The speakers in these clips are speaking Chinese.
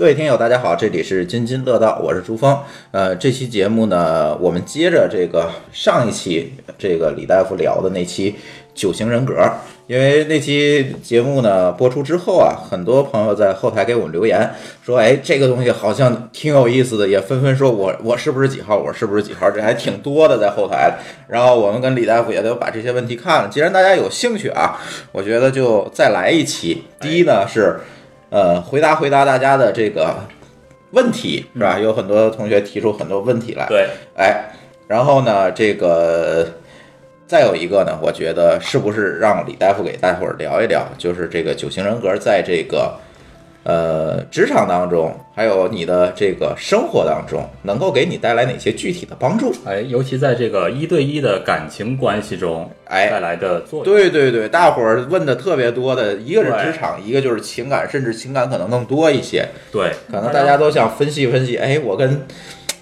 各位听友，大家好，这里是津津乐道，我是朱峰。呃，这期节目呢，我们接着这个上一期这个李大夫聊的那期九型人格，因为那期节目呢播出之后啊，很多朋友在后台给我们留言说，哎，这个东西好像挺有意思的，也纷纷说我我是不是几号，我是不是几号，这还挺多的在后台。然后我们跟李大夫也都把这些问题看了，既然大家有兴趣啊，我觉得就再来一期。第一呢是。呃，回答回答大家的这个问题是吧？有很多同学提出很多问题来。对，哎，然后呢，这个再有一个呢，我觉得是不是让李大夫给大伙儿聊一聊，就是这个九型人格在这个呃职场当中，还有你的这个生活当中，能够给你带来哪些具体的帮助？哎，尤其在这个一对一的感情关系中，哎带来的作用。对对对，大伙儿问的特别多的，一个是职场，一个就是情感，甚至情感可能更多一些。对，可能大家都想分析分析，哎，我跟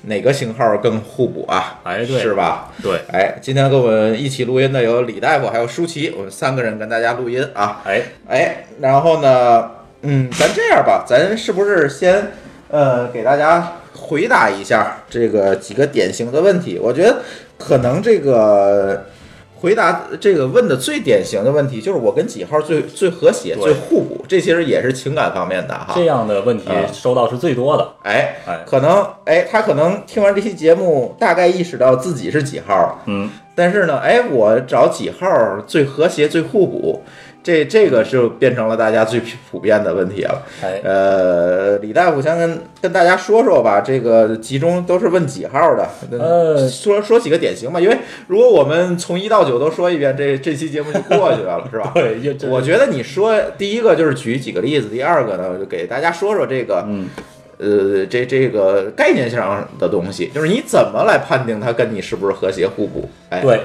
哪个型号更互补啊？哎对是吧？对，哎，今天跟我们一起录音的有李大夫，还有舒淇，我们三个人跟大家录音啊。哎，哎，然后呢，嗯，咱这样吧，咱是不是先呃给大家回答一下这个几个典型的问题？我觉得可能这个。回答这个问的最典型的问题就是我跟几号最最和谐、最互补，这其实也是情感方面的哈。这样的问题啊收到是最多的。哎，哎，可能哎，他可能听完这期节目，大概意识到自己是几号，嗯，但是呢，哎，我找几号最和谐、最互补，这这个就变成了大家最普遍的问题了。哎，呃，李大夫先跟跟大家说说吧，这个集中都是问几号的？呃说说几个典型吧，因为如果我们从一到九都说一遍，这这期节目就过去了，是吧？对，我觉得你说第一个就是举几个例子，第二个呢，就给大家说说这个，嗯，呃，这这个概念上的东西，就是你怎么来判定它跟你是不是和谐互补？哎，对，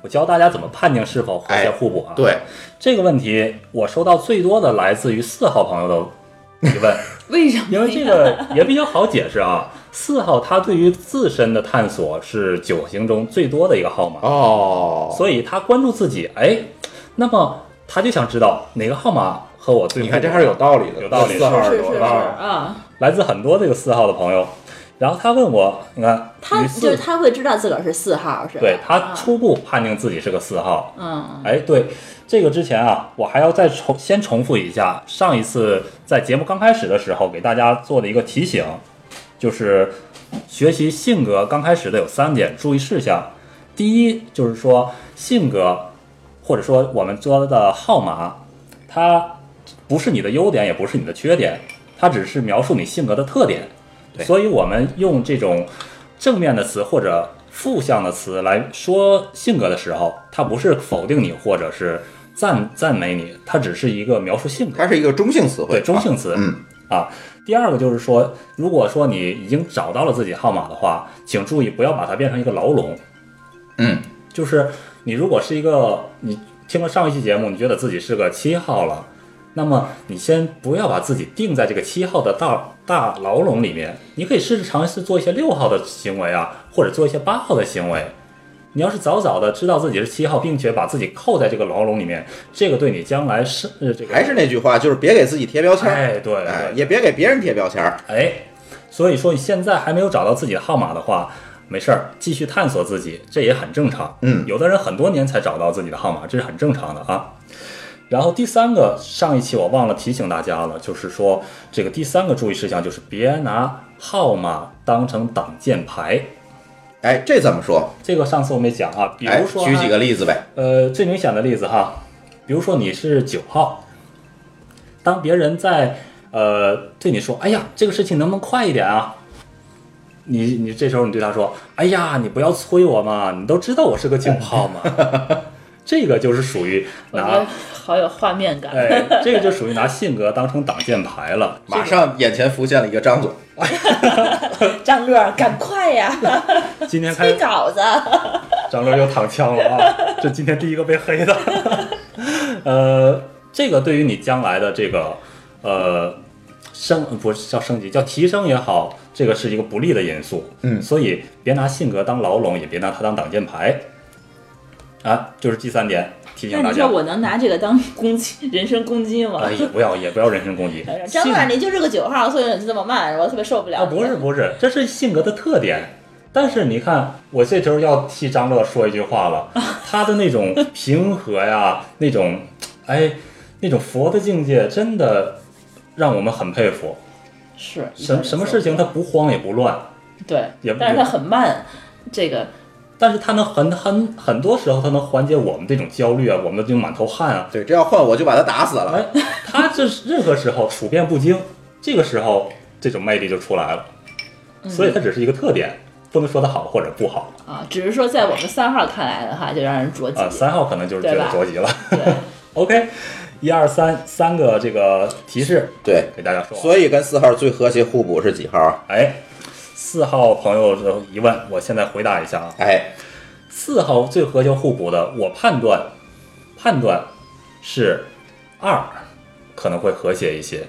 我教大家怎么判定是否和谐互补啊？，对，这个问题我收到最多的来自于四号朋友的提问，为什么？因为这个也比较好解释啊。四号他对于自身的探索是九型中最多的一个号码，哦，所以他关注自己，哎，那么他就想知道哪个号码和我最你看这还是有道理的，有道理四号是是是有道理。啊，来自很多这个四号的朋友，然后他问我，你看，他就是他会知道自个儿是四号，是吧？对他啊初步判定自己是个四号。嗯，哎，对，这个之前啊，我还要再重先重复一下上一次在节目刚开始的时候给大家做的一个提醒，就是学习性格刚开始的有三点注意事项。第一就是说性格，或者说我们说的号码，它不是你的优点，也不是你的缺点，它只是描述你性格的特点。对所以我们用这种正面的词或者负向的词来说性格的时候，它不是否定你或者是赞赞美你，它只是一个描述性格。它是一个中性词汇，对中性词，嗯啊。第二个就是说，如果说你已经找到了自己号码的话，请注意不要把它变成一个牢笼。嗯，就是你如果是一个你听了上一期节目，你觉得自己是个七号了，那么你先不要把自己定在这个七号的大大牢笼里面，你可以试着尝试做一些六号的行为啊，或者做一些八号的行为。你要是早早的知道自己是七号，并且把自己扣在这个牢笼里面，这个对你将来是呃这个还是那句话，就是别给自己贴标签儿，哎对哎，对也别给别人贴标签儿。哎，所以说你现在还没有找到自己的号码的话，没事儿，继续探索自己，这也很正常。嗯有的人很多年才找到自己的号码，这是很正常的啊。然后第三个，上一期我忘了提醒大家了，就是说这个第三个注意事项就是别拿号码当成挡箭牌。哎，这怎么说？这个上次我没讲啊，比哎如说、，举几个例子呗。呃，最明显的例子哈，比如说你是九号，当别人在呃对你说：“哎呀，这个事情能不能快一点啊？”你你这时候你对他说：“哎呀，你不要催我嘛，你都知道我是个九号嘛。” 这个就是属于拿好有画面感。哎，这个就属于拿性格当成挡箭牌了。马上眼前浮现了一个张总，张乐，赶快呀，今天开催稿子。张乐又躺枪了啊！这今天第一个被黑的。呃，这个对于你将来的这个呃升不是叫升级，叫提升也好，这个是一个不利的因素。嗯所以别拿性格当牢笼，也别拿它当挡箭牌。啊，就是第三点提醒大家那你说。我能拿这个当攻击人身攻击吗？啊，也不要也不要人身攻击。张性乐，你就是个九号，所以你这么慢，我特别受不了。啊，不是不是，这是性格的特点。但是你看，我这时候要替张乐说一句话了，他的那种平和呀，那种，哎，那种佛的境界，真的让我们很佩服。是什什么事情他不慌也不乱，对也，不但是他很慢，这个但是他能很很很多时候他能缓解我们这种焦虑啊，我们这种满头汗啊。对，这要换我就把他打死了。哎，他这是任何时候处变不惊，这个时候这种魅力就出来了。所以它只是一个特点，不能说它好或者不好啊，只是说在我们三号看来的话，就让人着急。啊。三号可能就是觉得着急了。对，OK，一二三三个这个提示对，给大家说。所以跟四号最和谐互补是几号啊？哎，四号朋友的疑问，我现在回答一下啊。哎，四号最和谐互补的，我判断判断是二可能会和谐一些。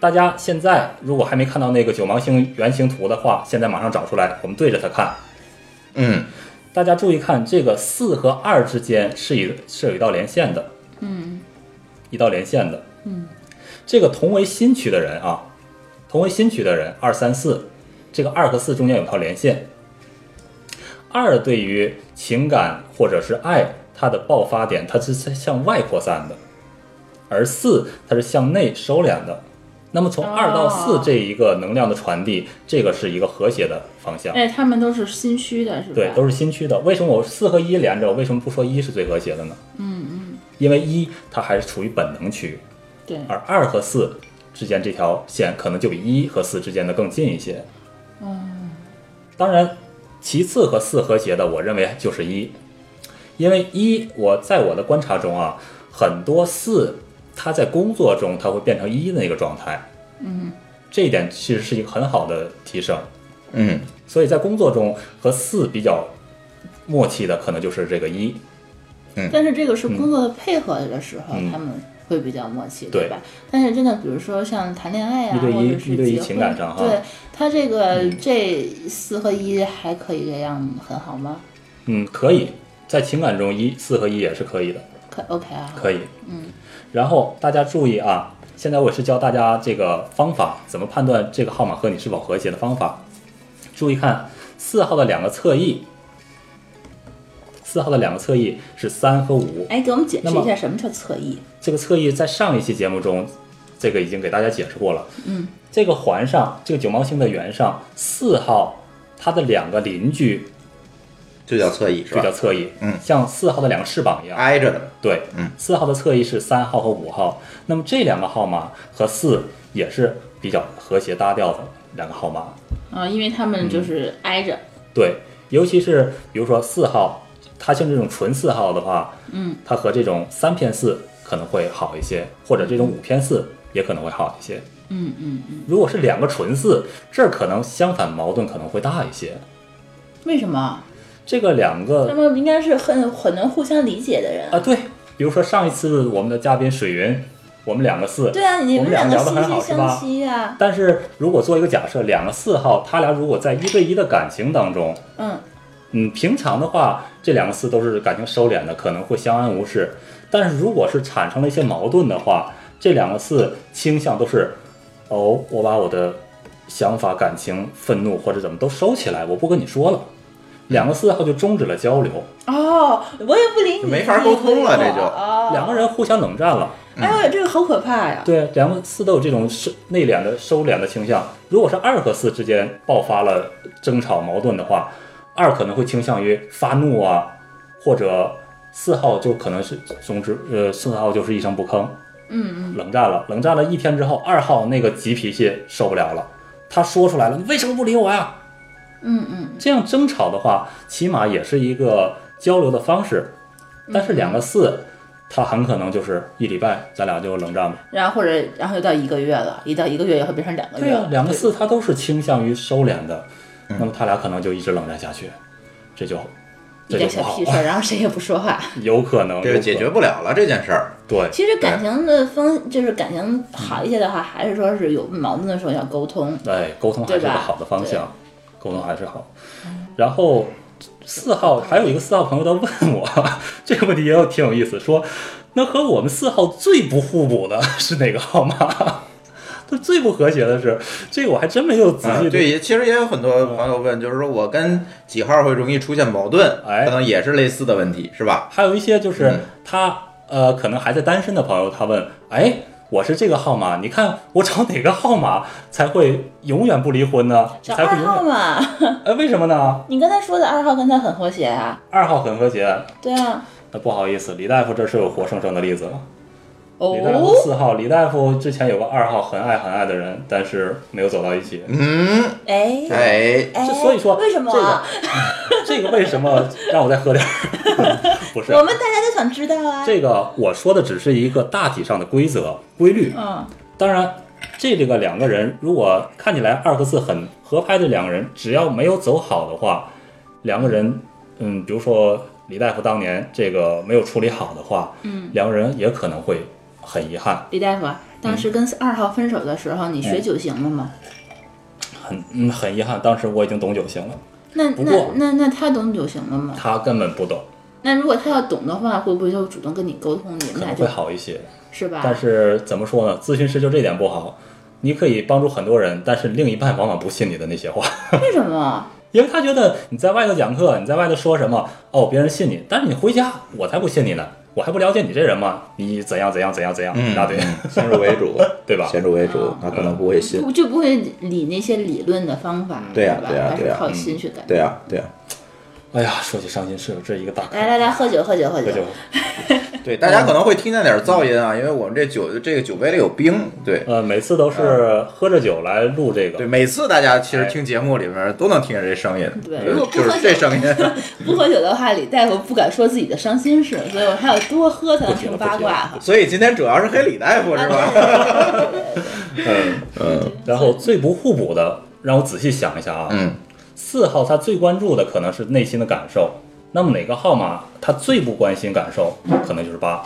大家现在如果还没看到那个九芒星原型图的话，现在马上找出来，我们对着它看。嗯，大家注意看，这个四和二之间是一是有一道连线的，嗯，一道连线的，嗯，这个同为新区的人啊，同为新区的人，二三四，这个二和四中间有条连线。二对于情感或者是爱，它的爆发点它是向外扩散的，而四它是向内收敛的。那么从二到四哦这一个能量的传递，这个是一个和谐的方向。哎，他们都是心虚的，是吧？对，都是心虚的。为什么我四和一连着？为什么不说一是最和谐的呢？嗯嗯，因为一它还是处于本能区，对，而二和四之间这条线可能就比一和四之间的更近一些。嗯，当然，其次和四和谐的，我认为就是一，因为一我在我的观察中啊，很多四它在工作中它会变成一的那个状态。嗯，这一点其实是一个很好的提升。嗯，所以在工作中和四比较默契的，可能就是这个一。但是这个是工作的配合的时候，嗯。他们会比较默契，对。吧？但是真的，比如说像谈恋爱啊，一对一或者是一对一结婚情感上哈。对他这个、嗯。这四和一还可以这样很好吗？嗯，可以。在情感中一四和一也是可以的，可 OK 啊，可以。嗯，然后大家注意啊，现在我是教大家这个方法，怎么判断这个号码和你是否和谐的方法。注意看四号的两个侧翼，四号的两个侧翼是三和五。哎，给我们解释一下什么叫侧翼？这个侧翼在上一期节目中，这个已经给大家解释过了。嗯，这个环上，这个九芒星的圆上，四号它的两个邻居就叫侧翼是吧就叫？侧翼，嗯像四号的两个翅膀一样。挨着的。对，嗯，四号的侧翼是三号和五号，那么这两个号码和四也是比较和谐搭调的两个号码。啊，因为他嗯们就是挨着，对，尤其是比如说四号，它像这种纯四号的话，嗯，它和这种三偏四可能会好一些，或者这种五偏四也可能会好一些。嗯嗯嗯，如果是两个纯四，这儿可能相反矛盾可能会大一些。为什么？这个两个他个们应该是很很能互相理解的人。啊，对，比如说上一次我们的嘉宾水云，我们两个四，对啊，你我们两个聊得很好，是吧？但是如果做一个假设，两个四号，他俩如果在一对一的感情当中，嗯，嗯，平常的话，这两个四都是感情收敛的，可能会相安无事。但是如果是产生了一些矛盾的话，这两个四倾向都是，哦，我把我的想法、感情、愤怒或者怎么都收起来，我不跟你说了。两个四号就终止了交流，哦，我也不理你，没法沟通了这就哦，两个人互相冷战了。哎呦，这个好可怕呀！对，两个四都有这种收内敛的收敛的倾向。如果是二和四之间爆发了争吵矛盾的话，二可能会倾向于发怒啊，或者四号就可能是总之呃四号就是一声不吭，嗯嗯，冷战了，冷战了一天之后，二号那个急脾气受不了了，他说出来了，你为什么不理我呀？嗯嗯，这样争吵的话，起码也是一个交流的方式。但是两个四，他很可能就是一礼拜，咱俩就冷战吧。然后或者然后又到一个月了，一到一个月也会变成两个月。对呀、两个四他都是倾向于收敛的，那么他俩可能就一直冷战下去，这就一这就不好点小屁事儿，然后谁也不说话。有可能这个解决不了了这件事儿。对。其实感情的方就是感情好一些的话，还是说是有矛盾的时候要沟通。对，沟通还是个好的方向，沟通还是好。然后四号还有一个四号朋友在问我 这个问题也有挺有意思，说那和我们四号最不互补的是哪个号码？他最不和谐的是这个，我还真没有仔啊，细对，也其实也有很多朋友问，就是说我跟几号会容易出现矛盾，哎可能也是类似的问题，是吧？还有一些就是嗯他、呃，可能还在单身的朋友，他问，哎，我是这个号码，你看我找哪个号码才会永远不离婚呢？找二才会永远？号嘛，哎，为什么呢？你刚才说的二号跟他很和谐啊。二号很和谐，对啊。那不好意思，李大夫这是有活生生的例子了。哦李大夫四号，李大夫之前有个二号很爱很爱的人，但是没有走到一起。嗯，哎哎，哎，这所以说为什么啊？这个为什么让我再喝点儿？不是我，们大家都想知道啊。这个我说的只是一个大体上的规则规律。嗯，当然，这这个两个人如果看起来二和四很合拍的两个人，只要没有走好的话，两个人，嗯，比如说李大夫当年这个没有处理好的话，嗯，两个人也可能会很遗憾，李大夫啊，当时跟二号分手的时候，你嗯学九型了吗？很嗯很遗憾。当时我已经懂九型了，那那那那他懂九型了吗？他根本不懂，那如果他要懂的话，会不会就主动跟你沟通？你们俩就会好一些。是吧？但是怎么说呢？咨询师就这点不好，你可以帮助很多人，但是另一半往往不信你的那些话。为什么？因为他觉得你在外头讲课，你在外头说什么，哦，别人信你，但是你回家，我才不信你呢，我还不了解你这人吗？你怎样怎样怎样怎样，嗯一大堆，先入为主，对吧？先入为主，他可能不会信。就不会理那些理论的方法，对呀对呀对呀靠心去感。对呀，对呀，哎呀，说起伤心事，这一个大坑来来来，喝酒喝酒喝酒喝酒。对，大家可能会听见点噪音啊，因为我们这酒这个酒杯里有冰。对呃，每次都是喝着酒来录这个对，每次大家其实听节目里面都能听见这声音，对就如果不喝就是这酒声音。不喝酒的话，李大夫不敢说自己的伤心事，所以我还要多喝才能听八卦哈。所以今天主要是黑李大夫是吧？啊嗯嗯然后最不互补的，让我仔细想一下啊，嗯四号他最关注的可能是内心的感受，那么哪个号码他最不关心感受，可能就是八。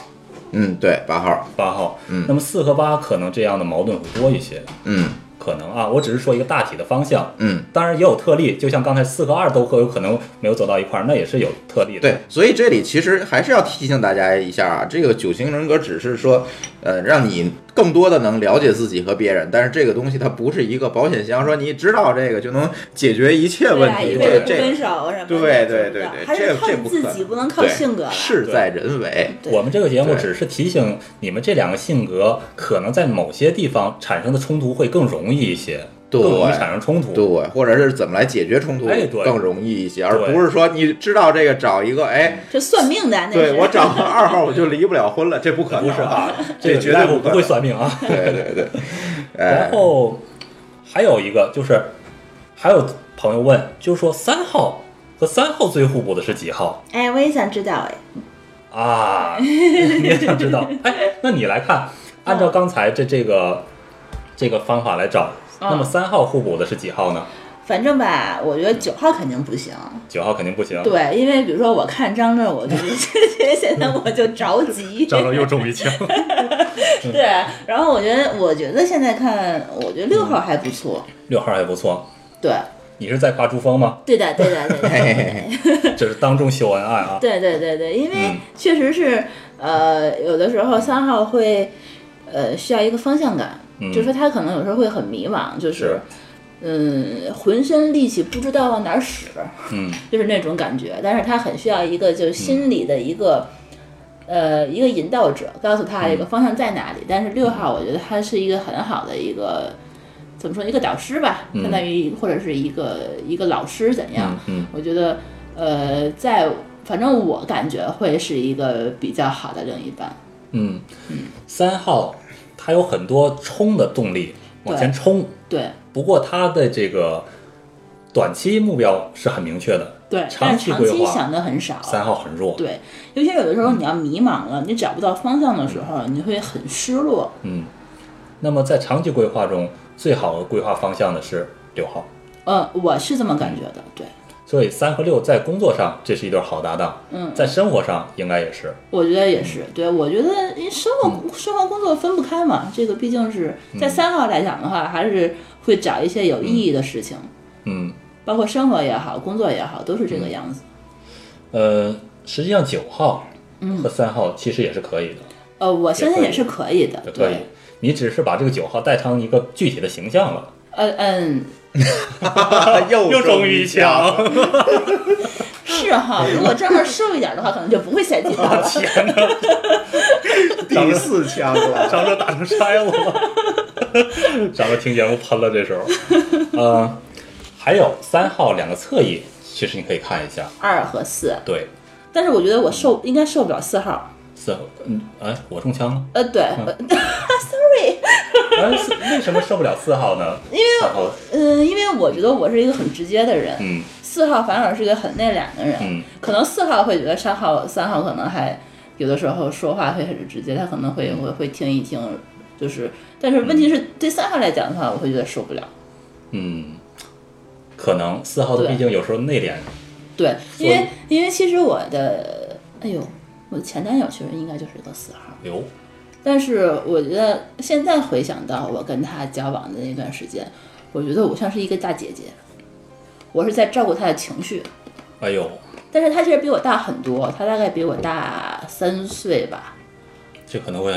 嗯，对，八号，八号，嗯。那么四和八可能这样的矛盾会多一些，嗯。可能啊，我只是说一个大体的方向，嗯，当然也有特例，就像刚才四和二都会有可能没有走到一块儿，那也是有特例的。对，所以这里其实还是要提醒大家一下啊，这个九型人格只是说，呃，让你更多的能了解自己和别人，但是这个东西它不是一个保险箱，说你知道这个就能解决一切问题。分手什么，对对对对还是这靠你自这不可己，不能靠对性格。事在人为。我们这个节目只是提醒你们这两个性格可能在某些地方产生的冲突会更容易一些，对更容易产生冲突。对，或者是怎么来解决冲突哎对更容易一些，而不是说你知道这个找一个，哎，这算命的，那是对我找个二号我就离不了婚了，这不可能不是啊，这绝对不会。算命啊。对对对，哎然，后还有一个就是，还有朋友问，就是说三号和三号最互补的是几号哎，我也想知道哎。啊？你也想知道？哎，那你来看，按照刚才这这个这个方法来找，嗯那么三号互补的是几号呢？反正吧，我觉得九号肯定不行。九号肯定不行。对，因为比如说我看张震，我就 现在我就着急。张震又中一枪。对，然后我觉得，我觉得现在看，我觉得六号还不错。六号还不错。对，你是在夸朱峰吗？对的，对的，对的。这是当众秀恩爱啊！对对对对，因为嗯确实是，呃，有的时候三号会，呃，需要一个方向感，嗯就是说他可能有时候会很迷茫，就是是，嗯，浑身力气不知道往哪儿使，嗯 就是那种感觉。但是他很需要一个就是心理的一个，呃，一个引导者，告诉他嗯一个方向在哪里。但是六号，我觉得他是一个很好的一个。怎么说一个导师吧，嗯相当于或者是一个一个老师怎样？嗯我觉得呃，在反正我感觉会是一个比较好的另一半。嗯，三号它有很多冲的动力往前冲，对不过它的这个短期目标是很明确的，对，长但是长期期规划想的很少。三号很弱。对，尤其有的时候你要迷茫了，你找不到方向的时候，你会很失落。嗯，那么在长期规划中，最好的规划方向的是六号。呃，我是这么感觉的。对，所以三和六在工作上这是一对好搭档，嗯，在生活上应该也是。我觉得也是。对，我觉得生活、嗯生活工作分不开嘛。这个毕竟是在三号来讲的话，还是会找一些有意义的事情，嗯，包括生活也好，工作也好，都是这个样子。呃，实际上九号和三号其实也是可以的，呃，我相信也是可以的。可以对，。你只是把这个九号带成一个具体的形象了。呃嗯，又中一枪，是哈。如果这儿瘦一点的话，可能就不会塞几刀了。天哪，第四枪了。张哥打成筛子了。张哥听节目喷了，这时候。呃，还有三号两个侧翼，其实你可以看一下。二和四，对，但是我觉得我受应该受不了四号。四号，嗯，哎，我中枪了。呃，对，为什么受不了四号呢？因为号，嗯，因为我觉得我是一个很直接的人，嗯。四号反而是一个很内敛的人，嗯。可能四号会觉得三号三号可能还有的时候说话会很直接，他可能会会会听一听，就是，但是问题是对三号来讲的话，我会觉得受不了。嗯，可能四号的毕竟有时候内敛。对，因为因为其实我的，哎呦，我的前男友其实应该就是个四号，有，但是我觉得现在回想到我跟他交往的那段时间，我觉得我像是一个大姐姐，我是在照顾他的情绪，哎呦，但是他其实比我大很多，他大概比我大三岁吧。这可能会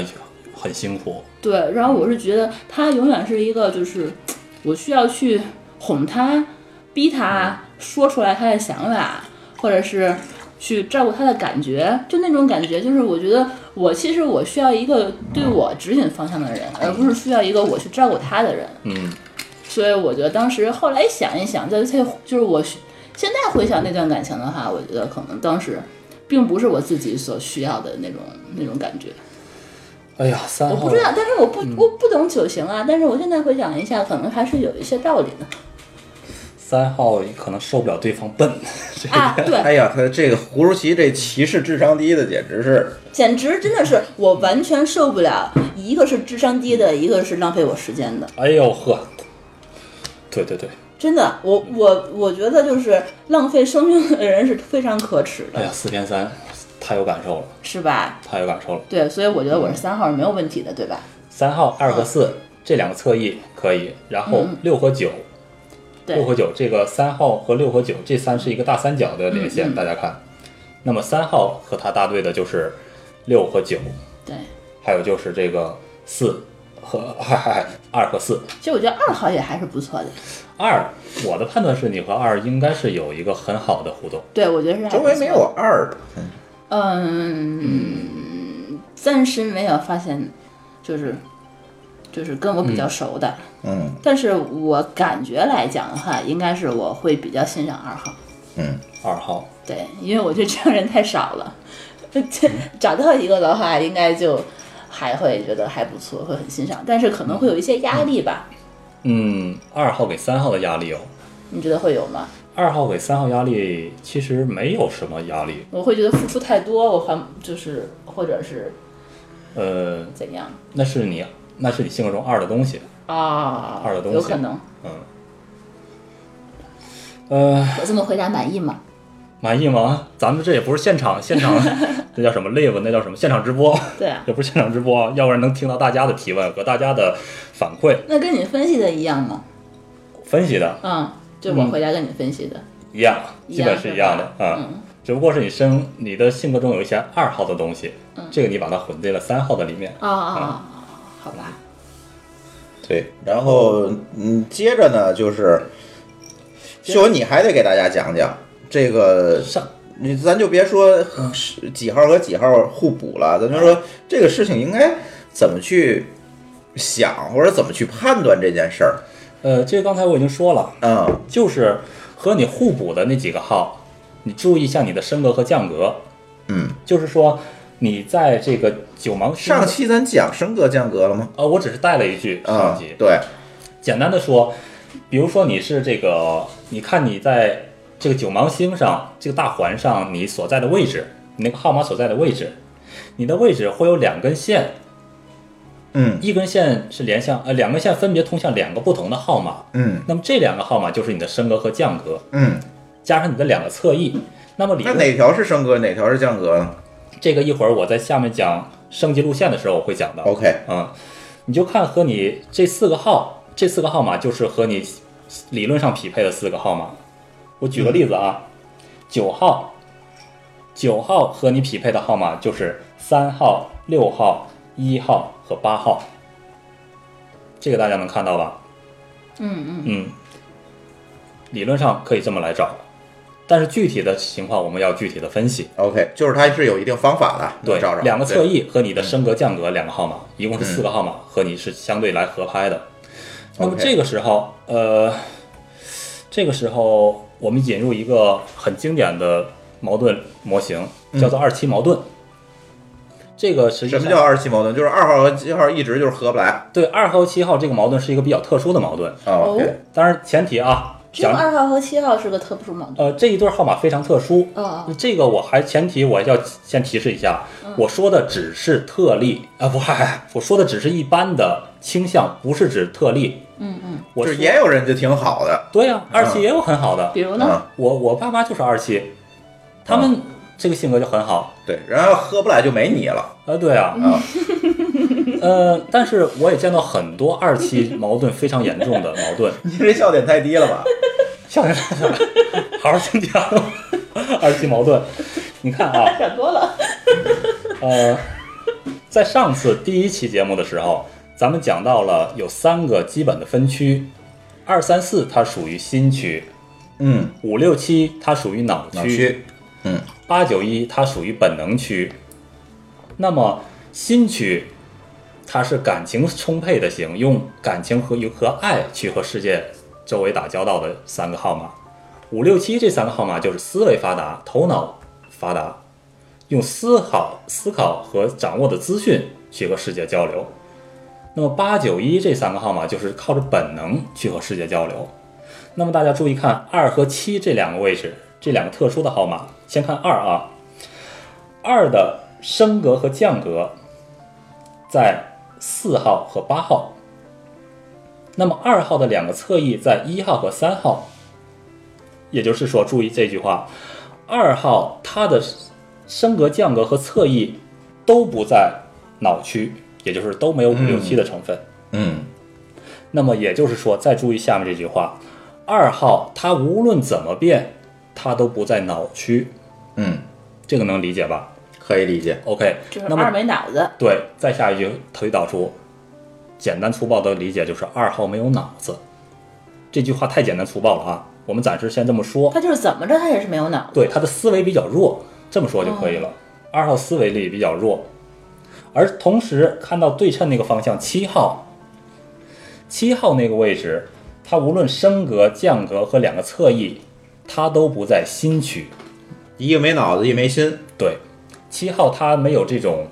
很辛苦。对，然后我是觉得他永远是一个，就是我需要去哄他、逼他说出来他的想法，或者是去照顾他的感觉，就那种感觉，就是我觉得我其实我需要一个对我指引方向的人，而不是需要一个我去照顾他的人。嗯所以我觉得当时后来想一想，在在就是我现在回想那段感情的话，我觉得可能当时并不是我自己所需要的那种那种感觉。哎呀，三号我不知道，但是我不我不懂九型啊，但是我现在回想一下，可能还是有一些道理的三号可能受不了对方笨。这个啊。对，哎呀，他这个胡舒奇这骑士智商低的，简直是简直真的是我完全受不了，一个是智商低的，一个是浪费我时间的。哎呦呵，对对对，真的，我我我觉得就是浪费生命的人是非常可耻的，哎呀，四偏三，太有感受了，是吧？太有感受了。对，所以我觉得我是三号是没有问题的，对吧？三号二和四这两个侧翼可以，然后嗯六和九，对六和九这个三号和六和九这三是一个大三角的连线，嗯嗯大家看。那么三号和他搭对的就是六和九，对。还有就是这个四和二和四。其实我觉得二号也还是不错的，二，我的判断是你和二应该是有一个很好的互动。对我觉得是周围没有二的。嗯，暂时没有发现，就是就是跟我比较熟的，嗯。但是我感觉来讲的话，应该是我会比较欣赏二号，嗯，二号，对，因为我觉得这样人太少了，这 找到一个的话，应该就还会觉得还不错，会很欣赏，但是可能会有一些压力吧，嗯，二号给三号的压力哦，你觉得会有吗？二号给三号压力其实没有什么压力，我会觉得付出太多，我还就是或者是呃，怎样那是你那是你性格中二的东西，啊？二的东西有可能，嗯，呃，我这么回答满意吗？满意吗？咱们这也不是现场，现场 那叫什么 live，那叫什么现场直播，对啊，这不是现场直播，要不然能听到大家的提问和大家的反馈那跟你分析的一样吗？分析的嗯，就我回答跟你分析的。一样，一样基本是一样的。嗯只不过是你生你的性格中有一些二号的东西，嗯这个你把它混在了三号的里面。啊啊啊！好吧，对。然后嗯，接着呢就是，秀文，你还得给大家讲讲这个上你咱就别说是几号和几号互补了，咱就说这个事情应该怎么去想，或者怎么去判断这件事儿。呃，这个刚才我已经说了，嗯就是和你互补的那几个号，你注意一下你的升格和降格。嗯，就是说你在这个九芒星上期咱讲升格降格了吗？呃，我只是带了一句上啊集，，对，简单的说，比如说你是这个，你看你在这个九芒星上这个大环上你所在的位置，你那个号码所在的位置，你的位置会有两根线，嗯一根线是连向，呃，两根线分别通向两个不同的号码，嗯那么这两个号码就是你的升格和降格，嗯，加上你的两个侧翼。那么理论那哪条是升格，哪条是降格呢这个一会儿我在下面讲升级路线的时候我会讲到。？OK，嗯，你就看和你这四个号，这四个号码就是和你理论上匹配的四个号码。我举个例子啊，九、号，九号和你匹配的号码就是三号、六号、一号和八号。这个大家能看到吧？嗯嗯，嗯，理论上可以这么来找，但是具体的情况我们要具体的分析。OK，就是它是有一定方法的，对找找着，两个侧，翼和你的升格降格两个号码，一共是四个号码，和你是相对来合拍的。那么这个时候，呃，这个时候我们引入一个很经典的矛盾模型，叫做二七矛盾。这个实际上什么叫二七矛盾？就是二号和七号一直就是合不来。对二号和七号这个矛盾是一个比较特殊的矛盾，哦，OK，当然前提啊，讲只有二号和七号是个特殊矛盾。呃这一对号码非常特殊，哦，这个我还前提我要先提示一下，我说的只是特例啊，不，嗨，我说的只是一般的倾向，不是指特例。嗯嗯，就是我也有人就挺好的，对呀、二期也有很好的，比如呢？嗯，我我爸妈就是二期，他们这个性格就很好。对，然后喝不来就没你了啊，对啊，啊。呃，但是我也见到很多二期矛盾非常严重的矛盾，你这笑点太低了吧？笑点太低了 好好听讲。二期矛盾，你看啊，想多了。呃，在上次第一期节目的时候，咱们讲到了有三个基本的分区，二三四它属于心区，嗯，五六七它属于脑脑区，嗯八九一它属于本能区。那么新区，它是感情充沛的型，用感情和和爱去和世界周围打交道的三个号码。五六七这三个号码就是思维发达、头脑发达，用思考、思考和掌握的资讯去和世界交流。那么八九一这三个号码就是靠着本能去和世界交流。那么大家注意看二和七这两个位置，这两个特殊的号码。先看二啊，二的升格和降格在四号和八号。那么二号的两个侧翼在一号和三号，也就是说，注意这句话，二号它的升格、降格和侧翼都不在脑区，也就是都没有五六七的成分。嗯那么也就是说，再注意下面这句话，二号它无论怎么变，它都不在脑区，嗯，这个能理解吧可以理解。？OK，那么就是二没脑子。对，再下一句推导出，简单粗暴的理解就是二号没有脑子。这句话太简单粗暴了啊，我们暂时先这么说。他就是怎么着，他也是没有脑子。对，他的思维比较弱，这么说就可以了。二号思维力比较弱，而同时看到对称那个方向，七号，七号那个位置，它无论升格、降格和两个侧翼，它都不在心区。一个没脑子，一没心。对，七号他没有这种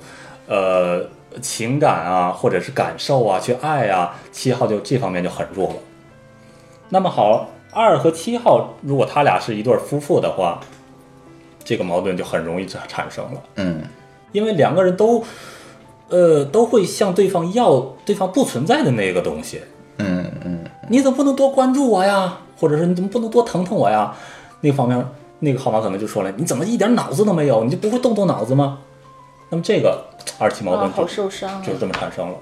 呃情感啊，或者是感受啊，去爱啊，七号就这方面就很弱了。那么好，二和七号如果他俩是一对夫妇的话，这个矛盾就很容易产产生了，嗯因为两个人都呃都会向对方要对方不存在的那个东西。嗯嗯，你怎么不能多关注我呀？或者是你怎么不能多疼疼我呀？那方面，那个号码可能就说了，你怎么一点脑子都没有？你就不会动动脑子吗？那么这个二期矛盾就、受伤啊！就这么产生了。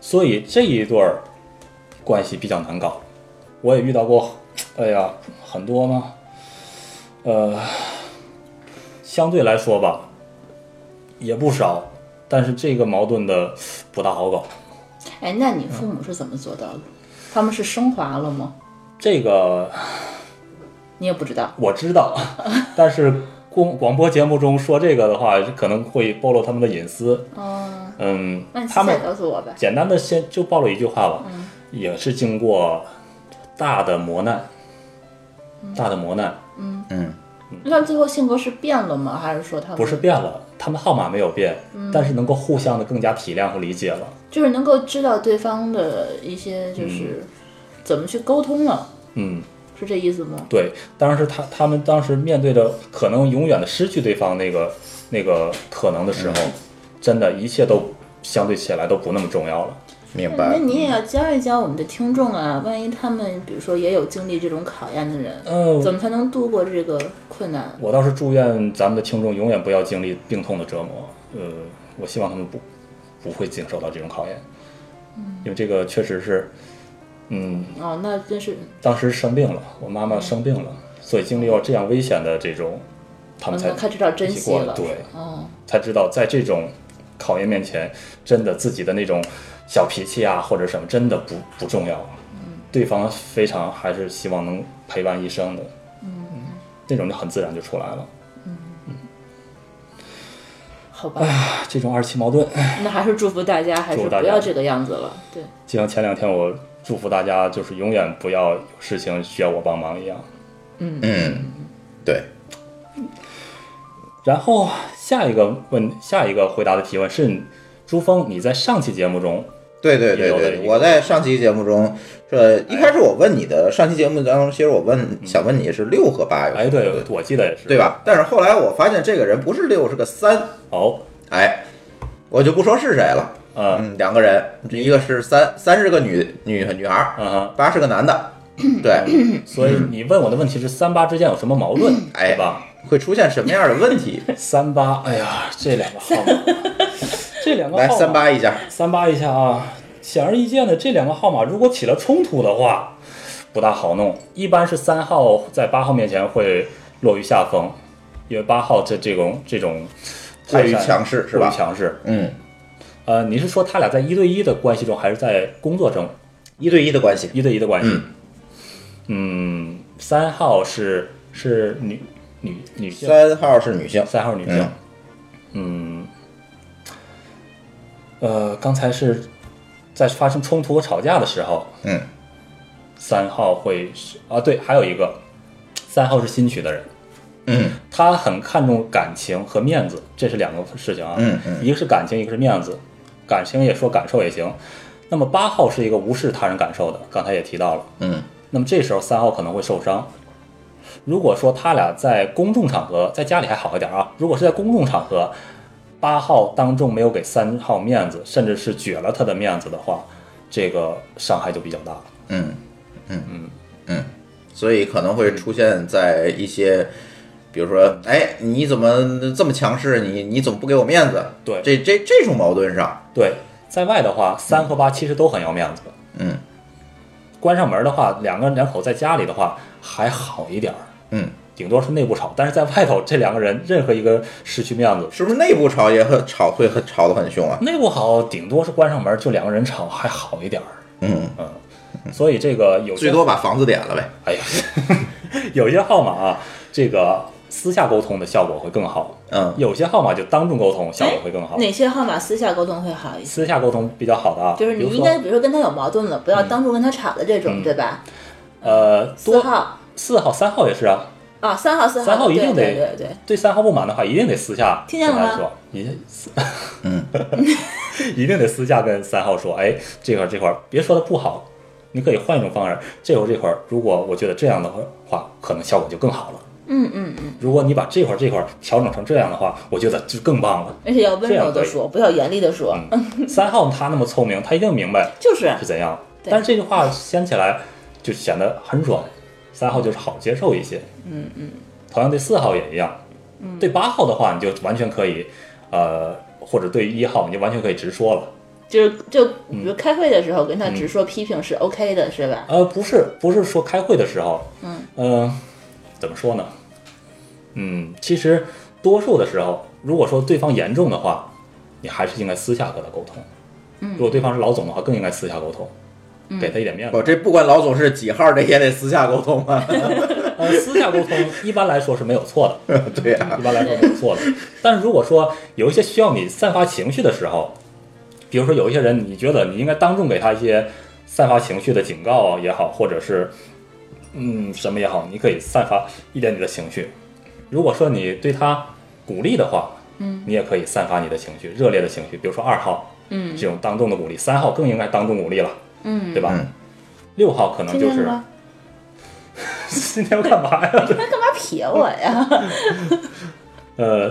所以这一对儿关系比较难搞。我也遇到过，哎呀，很多吗？呃，相对来说吧，也不少，但是这个矛盾的不大好搞。哎，那你父母是怎么做到的？他们是升华了吗？这个你也不知道。我知道，但是公广播节目中说这个的话，可能会暴露他们的隐私。嗯，嗯那，你现在他们告诉我呗。简单的先就暴露一句话吧，也是经过大的磨难，大的磨难，嗯，那最后性格是变了吗？还是说他们不是变了，他们号码没有变，嗯但是能够互相的更加体谅和理解了。就是能够知道对方的一些就是怎么去沟通了，嗯，是这意思吗？对，当时他他们当时面对着可能永远的失去对方那个那个可能的时候，真的一切都相对起来都不那么重要了。明白。那你也要教一教我们的听众啊，万一他们比如说也有经历这种考验的人，嗯、怎么才能度过这个困难？我倒是祝愿咱们的听众永远不要经历病痛的折磨。呃，我希望他们不不会经受到这种考验，因为这个确实是，嗯，哦，那真是。当时生病了，我妈妈生病了，所以经历了这样危险的这种，他们才嗯，他知道珍惜了，对，哦，才知道在这种考验面前，真的自己的那种小脾气啊或者什么真的不不重要，对方非常还是希望能陪伴一生的，嗯，那种就很自然就出来了。嗯。嗯。好吧，这种二七矛盾，那还是祝福大家，还是不要这个样子了。对，就像前两天我祝福大家，就是永远不要有事情需要我帮忙一样。嗯，对，然后下一个问，下一个回答的提问是，朱峰，你在上期节目中，对对对对，我在上期节目中，这一开始我问你的上期节目当中，其实我问想问你是六和八有哎，对，我记得也是，对？吧？但是后来我发现这个人不是六，是个三，哦，哎，我就不说是谁了。嗯嗯，两个人，一个是三，三十个女女女孩儿，嗯哼，八是个男的，对，所以你问我的问题是三八之间有什么矛盾，哎对吧？会出现什么样的问题？三八，哎呀，这两个号码，这两个号来，三八一下，三八一下啊！显而易见的，这两个号码如果起了冲突的话，不大好弄。一般是三号在八号面前会落于下风，因为八号这这种这种过于强势是吧过于强势。嗯，呃，你是说他俩在一对一的关系中，还是在工作中？一对一的关系，一对一的关系？嗯，三号是是女女女性，三号是女性，三号女性。嗯，呃，刚才是在发生冲突和吵架的时候，嗯，三号会是啊，对，还有一个，三号是新娶的人，嗯。他很看重感情和面子，这是两个事情啊，嗯嗯。一个是感情，一个是面子，感情也说感受也行。那么八号是一个无视他人感受的，刚才也提到了。嗯那么这时候三号可能会受伤。如果说他俩在公众场合，在家里还好一点啊，如果是在公众场合，八号当众没有给三号面子，甚至是撅了他的面子的话，这个伤害就比较大。嗯嗯嗯嗯，所以可能会出现在一些，比如说，哎，你怎么这么强势？你你怎么不给我面子？对这这这种矛盾上，对，在外的话，三和八其实都很要面子。嗯关上门的话，两个人两口在家里的话还好一点儿，嗯，顶多是内部吵。但是在外头，这两个人任何一个失去面子，是不是内部吵也很吵，会很吵得很凶啊？内部好，顶多是关上门就两个人吵还好一点儿。嗯嗯，所以这个有些最多把房子点了呗。哎呀，有些号码啊，这个私下沟通的效果会更好；嗯有些号码就当众沟通效果会更好。哪些号码私下沟通会好一些？私下沟通比较好的啊，就是你应该比如说跟他有矛盾了，不要当众跟他吵的这种，嗯对吧？呃多四号四号、三号也是啊。啊，三号、四号，三号一定得对对对，对三号不满的话，一定得私下听见了吗跟他说，一定私嗯 一定得私下跟三号说，哎，这块儿这块儿别说的不好，你可以换一种方式，这会儿这块儿，如果我觉得这样的话，可能效果就更好了。嗯嗯嗯，如果你把这块儿这块儿调整成这样的话，我觉得就更棒了。而且要温柔的说，不要严厉的说，嗯，三号他那么聪明，他一定明白就是是怎样。对但是这句话掀起来就显得很软，三号就是好接受一些。嗯嗯，同样对四号也一样。对八号的话，你就完全可以，呃，或者对一号，你就完全可以直说了。就是就比嗯如开会的时候跟他直说批评是 OK 的，是吧？呃，不是，不是说开会的时候，嗯，呃，怎么说呢？嗯，其实多数的时候，如果说对方严重的话，你还是应该私下和他沟通。嗯如果对方是老总的话，更应该私下沟通，给他一点面子。我这不管老总是几号，这也得私下沟通啊。呃，私下沟通一般来说是没有错的，对呀、一般来说没有错的。但是如果说有一些需要你散发情绪的时候，比如说有一些人，你觉得你应该当众给他一些散发情绪的警告也好，或者是嗯什么也好，你可以散发一点你的情绪。如果说你对他鼓励的话，嗯，你也可以散发你的情绪，热烈的情绪，比如说二号，嗯。这种当众的鼓励，三号更应该当众鼓励了，嗯，对吧？嗯。六号可能就是今天要 干嘛呀？那干嘛撇我呀？呃，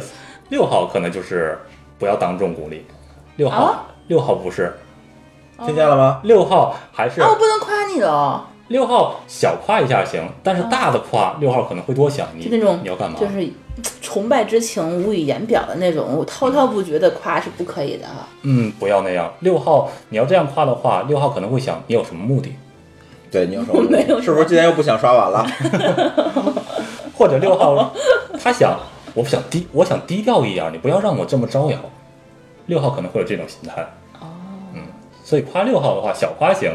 六号可能就是不要当众鼓励，六号、啊六号不是，听见了吗？六号还是啊，我不能夸你的哦，六号小夸一下行，但是大的夸六号可能会多想你就那种你要干嘛？就是 崇拜之情无以言表的那种，我滔滔不绝的夸是不可以的哈。嗯，不要那样。六号你要这样夸的话，六号可能会想你有什么目的，对，你有什么？没有是不是今天又不想刷碗了？或者六号他想我想低我想低调一点，你不要让我这么招摇。六号可能会有这种心态。哦，嗯，所以夸六号的话小夸行，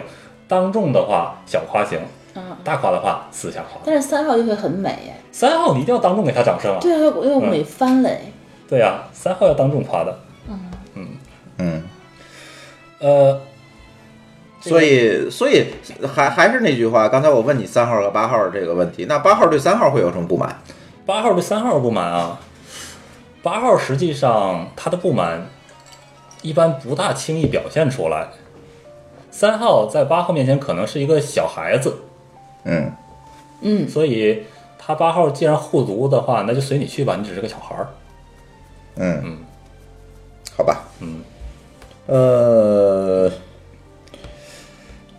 当众的话小夸行，嗯，大夸的话私下夸。但是三号就会很美哎。三号你一定要当众给他掌声啊！对啊，要要美翻嘞。对呀、三号要当众夸的嗯。嗯，呃，所以所以还还是那句话，刚才我问你三号和八号这个问题，那八号对三号会有什么不满？八号对三号不满啊。八号实际上他的不满一般不大轻易表现出来。三号在八号面前可能是一个小孩子，嗯，嗯，所以他八号既然护犊的话，那就随你去吧，你只是个小孩儿。嗯嗯，好吧，嗯，呃，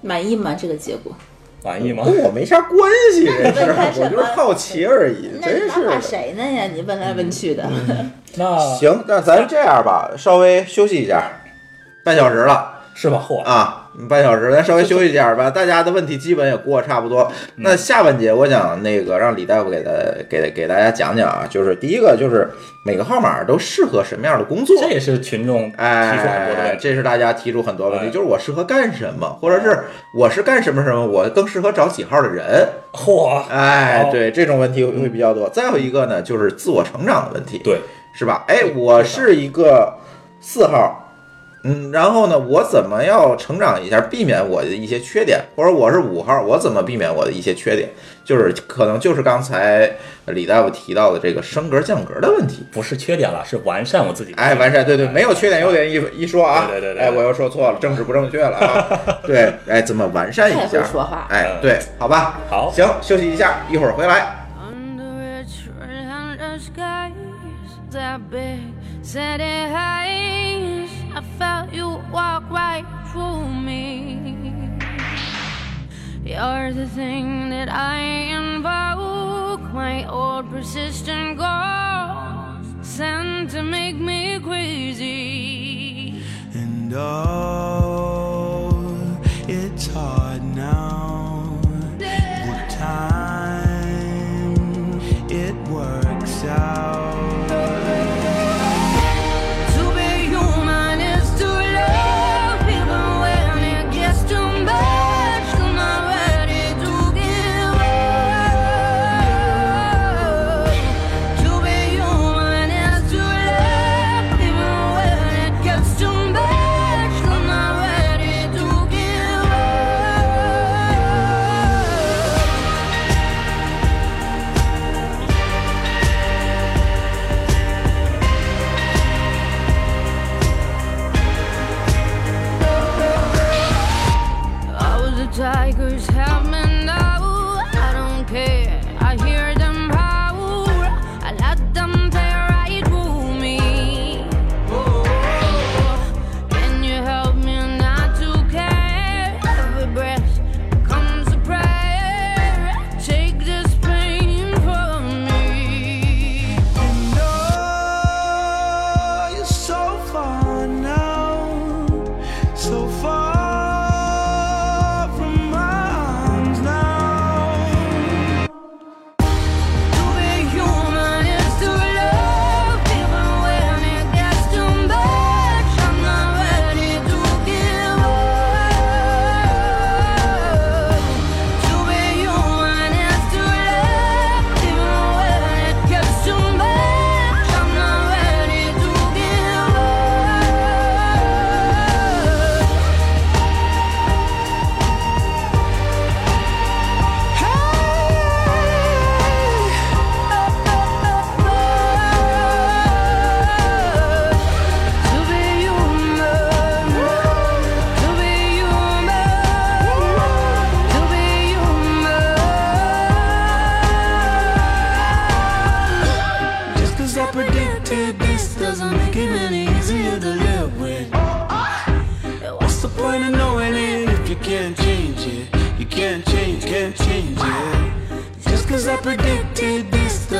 满意吗？这个结果？满意吗？跟我没啥关系，这事问他儿，我就是好奇而已，那真是。谁呢呀？你问来问去的。那行，那咱这样吧，稍微休息一下，半小时了是吧？嚯，啊，半小时，咱稍微休息一下吧。大家的问题基本也过差不多。那下半节我想那个让李大夫给他给给大家讲讲啊，就是第一个就是每个号码都适合什么样的工作，这也是群众提出很多。这是大家提出很多问题，哎就是我适合干什么，或者是我是干什么什么，我更适合找几号的人。嚯，好，哎对，这种问题会比较多。再有一个呢，就是自我成长的问题，对，是吧？哎，我是一个四号。嗯，然后呢，我怎么要成长一下，避免我的一些缺点，或者我是五号，我怎么避免我的一些缺点？就是可能就是刚才李大夫提到的这个升格降格的问题。不是缺点了，是完善我自己。哎，完善，对对，没有缺点优点一一说啊，对对对对哎，我又说错了，政治不正确了啊，对，哎，怎么完善一下会？说话。哎，对，好吧，好行，休息一下，一会儿回来。Under I felt you walk right through me. You're the thing that I invoke, my old persistent ghost, sent to make me crazy. And oh, it's hard now. The time it works out.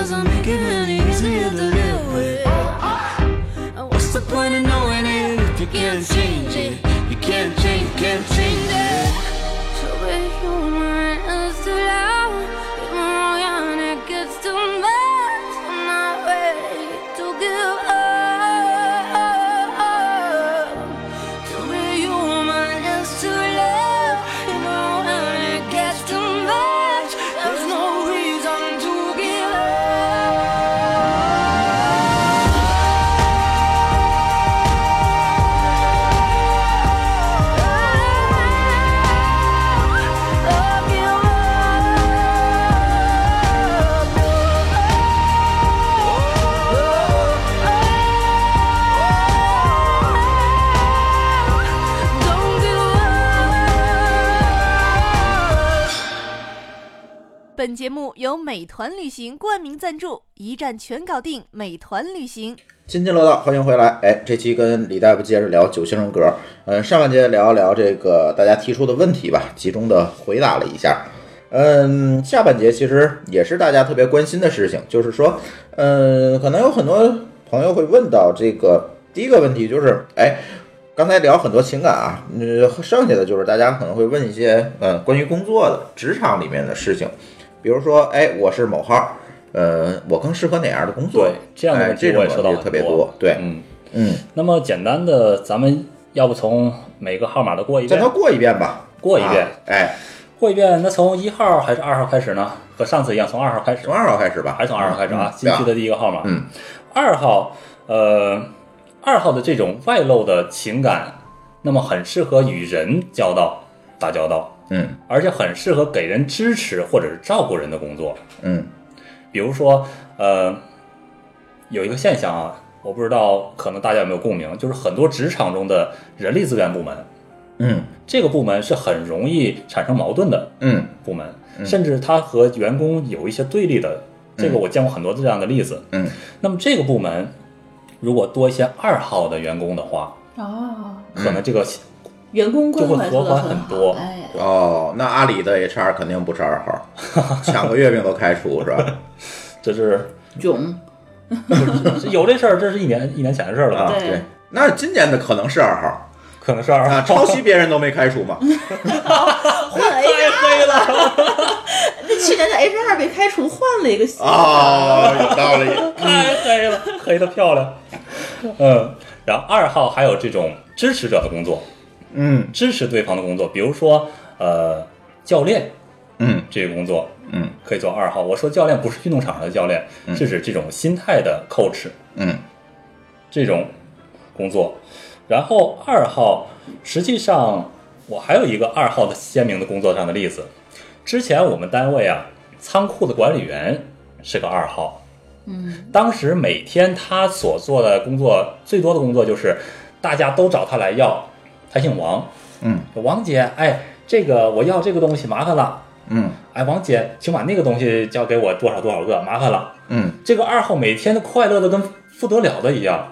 Doesn't make it any easier 节目由美团旅行冠名赞助，一站全搞定，美团旅行。津津乐道，欢迎回来。哎，这期跟李大夫接着聊九型人格。嗯，上半节聊一聊这个大家提出的问题吧，集中的回答了一下。嗯，下半节其实也是大家特别关心的事情，就是说，嗯，可能有很多朋友会问到这个第一个问题就是，哎，刚才聊很多情感啊，嗯，剩下的就是大家可能会问一些，嗯，关于工作的职场里面的事情，比如说，哎，我是某号，呃，我更适合哪样的工作？对这样的哎问题这种问题我也特别多，对，嗯，嗯，那么简单的，咱们要不从每个号码都过一遍咱都？过一遍吧，过一遍啊，哎，过一遍。那从一号还是二号开始呢？和上次一样，从二号开始从。二号开始吧，还是从二号开始啊？嗯新区的第一个号码。嗯，二号，呃，二号的这种外露的情感，那么很适合与人交道、打交道，嗯而且很适合给人支持或者是照顾人的工作。嗯。比如说，呃，有一个现象啊，我不知道可能大家有没有共鸣，就是很多职场中的人力资源部门，嗯。这个部门是很容易产生矛盾的嗯。部门，甚至它和员工有一些对立的。这个我见过很多这样的例子。嗯。那么这个部门如果多一些二号的员工的话，哦，可能这个员工关就会怀做和缓很多哎，哦，那阿里的 HR 肯定不是二号，抢个月饼都开除是吧？这是囧，有这事儿，这是一年一年前的事儿了？啊，对对，那今年的可能是二号可能是二啊，号。抄袭别人都没开除嘛？换了 HR，那去年的 HR 被开除，换了一个新的哦，有道理。太黑了，黑的漂亮。嗯，然后二号还有这种支持者的工作，嗯支持对方的工作，比如说呃教练嗯这个工作嗯可以做二号。我说教练不是运动场上的教练，是指这种心态的 coach 嗯这种工作。然后二号，实际上我还有一个二号的鲜明的工作上的例子。之前我们单位啊，仓库的管理员是个二号。嗯，当时每天他所做的工作最多的工作就是，大家都找他来要，他姓王，嗯王姐，哎，这个我要这个东西麻烦了，嗯哎，王姐，请把那个东西交给我多少多少个，麻烦了。嗯，这个二号每天都快乐的跟不得了的一样。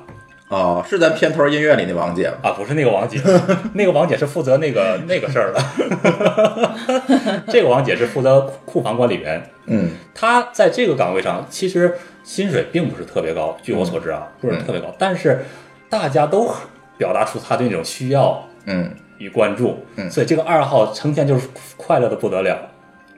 哦，是咱片头音乐里那王姐吗？啊，不是那个王姐，那个王姐是负责那个那个事儿的，这个王姐是负责库库房管理员。嗯她在这个岗位上，其实薪水并不是特别高，据我所知啊，不是特别高，但是大家都表达出她对那种需要嗯。与关注，嗯。所以这个二号成天就是快乐的不得了。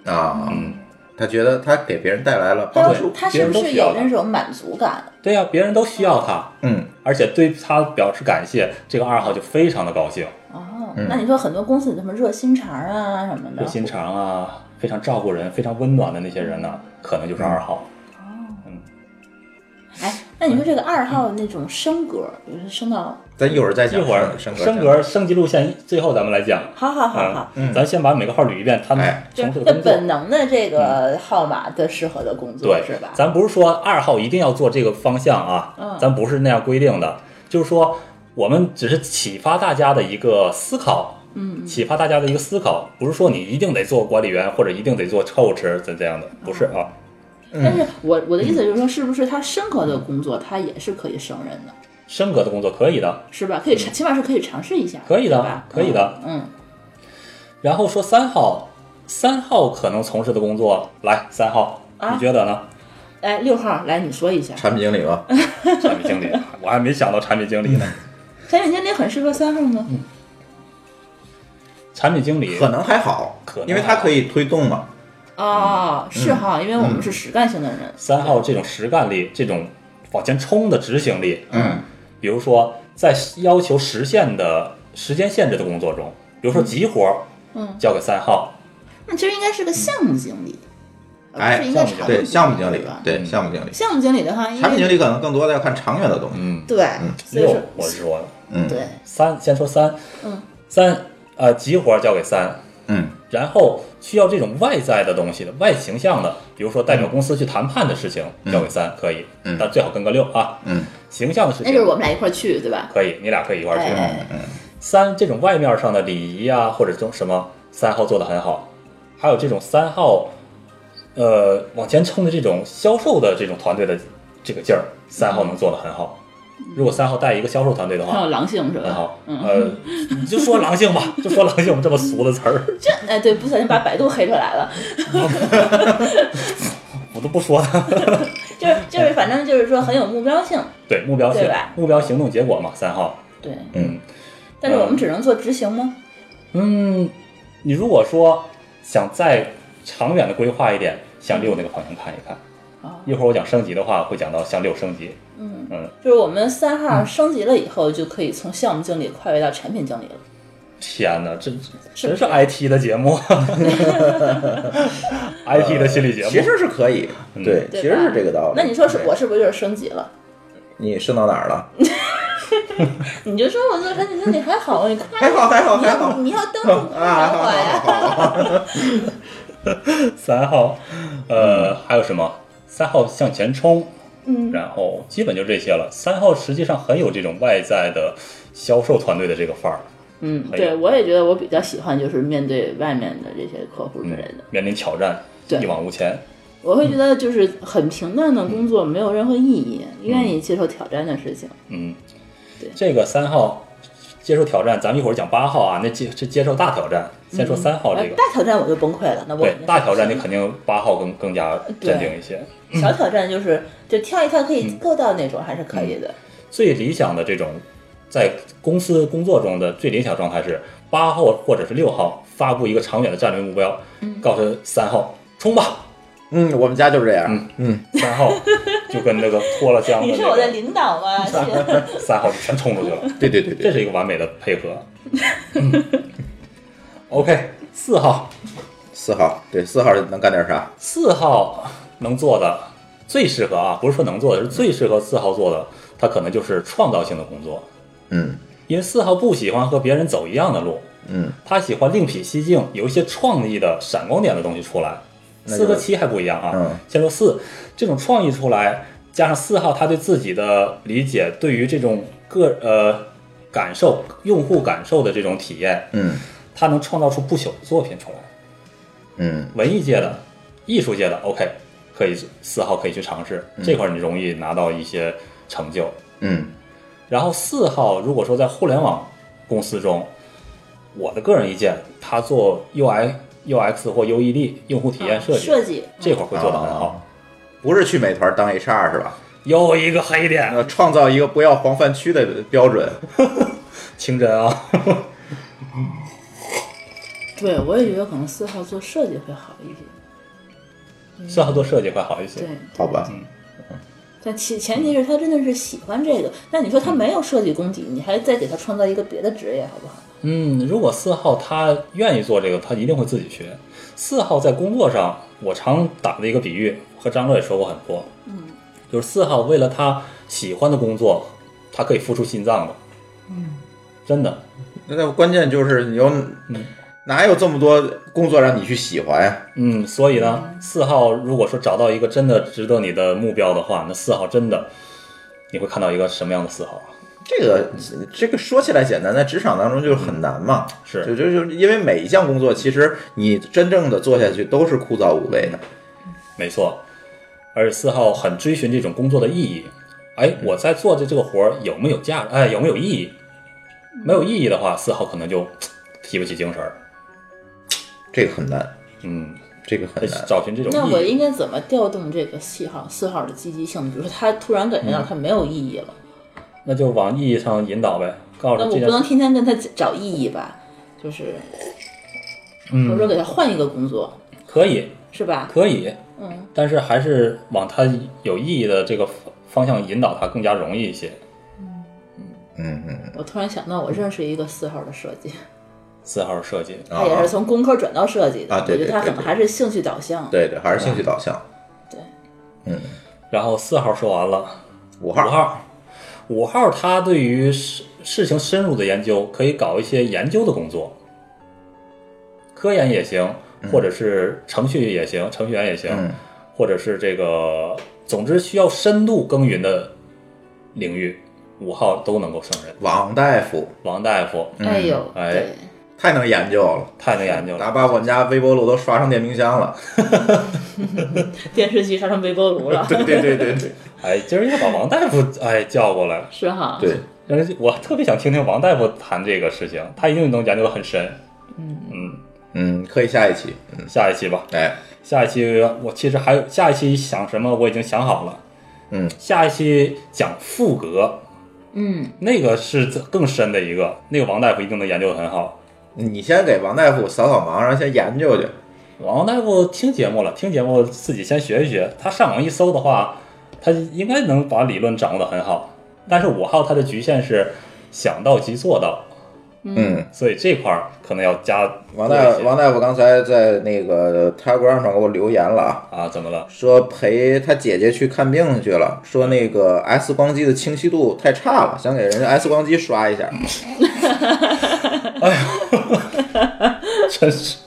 啊，嗯，他觉得他给别人带来了帮助。他别是不是有人都需要那种满足感？对呀、别人都需要他，嗯。而且对他表示感谢，这个二号就非常的高兴，哦，嗯。那你说很多公司里什么热心肠啊什么的，热心肠啊，非常照顾人、非常温暖的那些人呢，可能就是二号。哦，嗯。哎，那你说这个二号那种升格，比如说升到，咱一会儿再讲一会儿升格升格升级路线，最后咱们来讲。好好好好，嗯，咱先把每个号捋一遍，他们从事的工作。是本能的这个号码的适合的工作对，是吧？咱不是说二号一定要做这个方向啊，嗯咱不是那样规定的，就是说我们只是启发大家的一个思考，嗯，启发大家的一个思考，不是说你一定得做管理员或者一定得做 coach 怎这样的，不是啊。但是我我的意思就是说，是不是他深刻的工作，他也是可以胜任的，升格的工作可以的。是吧？可以尝，起码是可以尝试一下，可以的吧？可以的嗯，然后说三号，三号可能从事的工作，来三号，啊你觉得呢？哎，六号，来你说一下，产品经理吧，产品经理，我还没想到产品经理呢。产品经理很适合三号吗？产品经理可能还好，可能因为他可以推动嘛。哦，是哈，因为我们嗯是实干型的人，三号这种实干力，这种往前冲的执行力，嗯，比如说在要求实现的时间限制的工作中，比如说急活儿，嗯。交给三号，那其实应该是个项目经理，而哎不是项目对，项目经理吧，？对，项目经理，项目经理的话，产品经理可能更多的要看长远的东西。嗯，对，六我是说的。嗯，对，三，先说三，嗯，三，呃，急活儿交给三，嗯，然后需要这种外在的东西的外形象的，比如说代表公司去谈判的事情，交给三可以，嗯但最好跟个六啊，嗯，形象的事情那就是我们俩一块去，对吧？可以，你俩可以一块儿去。哎，三这种外面上的礼仪啊，或者这种什么，三号做的很好，还有这种三号，呃，往前冲的这种销售的这种团队的这个劲儿，三号能做的很好。如果三号带一个销售团队的话，很有狼性是吧？很好。嗯，呃，你就说狼性吧，就说狼性我们这么俗的词儿，这哎对，不小心把百度黑出来了，我都不说了。就是就是反正就是说很有目标性，对，目标性吧，目标行动结果嘛，三号。对。嗯但是我们只能做执行吗？嗯，你如果说想再长远的规划一点，向六那个方向看一看。啊，一会儿我讲升级的话，会讲到向六升级。嗯，嗯，就是我们三号升级了以后，就可以从项目经理跨越到产品经理了。天哪，这是真是 IT 的节目，IT 的心理节目。其实是可以，嗯对，其实是这个道理。那你说是我是不是就是升级了？你升到哪儿了？你就说我做产品经理还好，你快 还好还好还好你要登录啊，我呀。三号，呃，还有什么？三号向前冲，嗯，然后基本就这些了。三号实际上很有这种外在的销售团队的这个范儿，嗯，对我也觉得我比较喜欢就是面对外面的这些客户之类的，面临挑战，对一往无前。我会觉得就是很平淡的工作没有任何意义，愿意接受挑战的事情。嗯对，这个三号接受挑战，咱们一会儿讲八号啊，那接是接受大挑战。先说三号这个，呃大挑战我就崩溃了，那我对大挑战，你肯定八号更更加镇定一些。小挑战就是就跳一跳可以嗯够到那种还是可以的。最理想的这种在公司工作中的最理想状态是八号或者是六号发布一个长远的战略目标，告诉三号冲吧，嗯，我们家就是这样。嗯嗯，三号 就跟那个脱了缰的你是我的领导吗？是三号就全冲出去了。对对对对，这是一个完美的配合。嗯 OK，四号，四号，对四号能干点啥？四号能做的最适合啊，不是说能做的，是最适合四号做的，他可能就是创造性的工作，嗯。因为四号不喜欢和别人走一样的路，嗯，他喜欢另辟蹊径，有一些创意的闪光点的东西出来。四和七还不一样啊，嗯。先说四，这种创意出来，加上四号他对自己的理解，对于这种个呃感受、用户感受的这种体验，嗯他能创造出不朽的作品出来。嗯文艺界的、艺术界的，OK，可以四号可以去尝试这块，你容易拿到一些成就。嗯然后四号如果说在互联网公司中，我的个人意见，他做 UI、UX 或 UED 用户体验设计、设计这块会做得很好。啊不是去美团当 HR 是吧？又一个黑点，呃，创造一个不要黄泛区的标准。清真啊，对，我也觉得可能四号做设计会好一些。四号做设计会好一些对。，好吧，嗯但前前提是他真的是喜欢这个。那你说他没有设计功底，你还再给他创造一个别的职业，好不好？嗯，如果四号他愿意做这个，他一定会自己学。四号在工作上，我常打的一个比喻，和张乐也说过很多，嗯，就是四号为了他喜欢的工作，他可以付出心脏的，嗯，真的，那关键就是你有哪有这么多工作让你去喜欢呀？嗯，所以呢，四号如果说找到一个真的值得你的目标的话，那四号真的你会看到一个什么样的四号啊？这个这个说起来简单，在职场当中就是很难嘛。是就就就因为每一项工作，其实你真正的做下去都是枯燥无味的。没错，而且四号很追寻这种工作的意义。哎，我在做的这个活儿有没有价值？哎，有没有意义？没有意义的话，四号可能就提不起精神儿。这个很难，嗯，这个很难。找寻这种那我。应该怎么调动这个四号四号的积极性？比如说他突然感觉到他没有意义了，那就往意义上引导呗，告诉那我。不能天天跟他找意义吧？就是或者嗯，说给他换一个工作，可以，是吧？可以，嗯，但是还是往他有意义的这个方方向引导他更加容易一些。嗯嗯，我突然想到，我认识一个四号的设计，四号设计，他也是从工科转到设计的。啊对我觉得他可能还是兴趣导向。对对，还是兴趣导向。对，嗯然后四号说完了，五号，五号，五号他对于事事情深入的研究，可以搞一些研究的工作，科研也行，或者是程序也行，程序员也行，嗯或者是这个，总之需要深度耕耘的领域，五号都能够胜任。王大夫王大夫哎呦，哎对，太能研究了，太能研究了，哪把我们家微波炉都刷成电冰箱了。电视机刷成微波炉了，对对对对对哎，今儿要把王大夫哎叫过来，是哈。对，但是我特别想听听王大夫谈这个事情，他一定能研究的很深。嗯嗯，嗯，可以下一期。嗯，下一期吧。哎，下一期我其实还有下一期想什么我已经想好了。嗯，下一期讲赋格，嗯，那个是更深的一个，那个王大夫一定能研究的很好。你先给王大夫扫扫盲，然后先研究去。王大夫听节目了，听节目自己先学一学。他上网一搜的话，他应该能把理论掌握的很好。但是五号他的局限是想到即做到，嗯，所以这块儿可能要加王大王大夫刚才在那个 Telegram 上给我留言了啊，啊，怎么了？说陪他姐姐去看病去了，说那个 X 光机的清晰度太差了，想给人家 X 光机刷一下。真是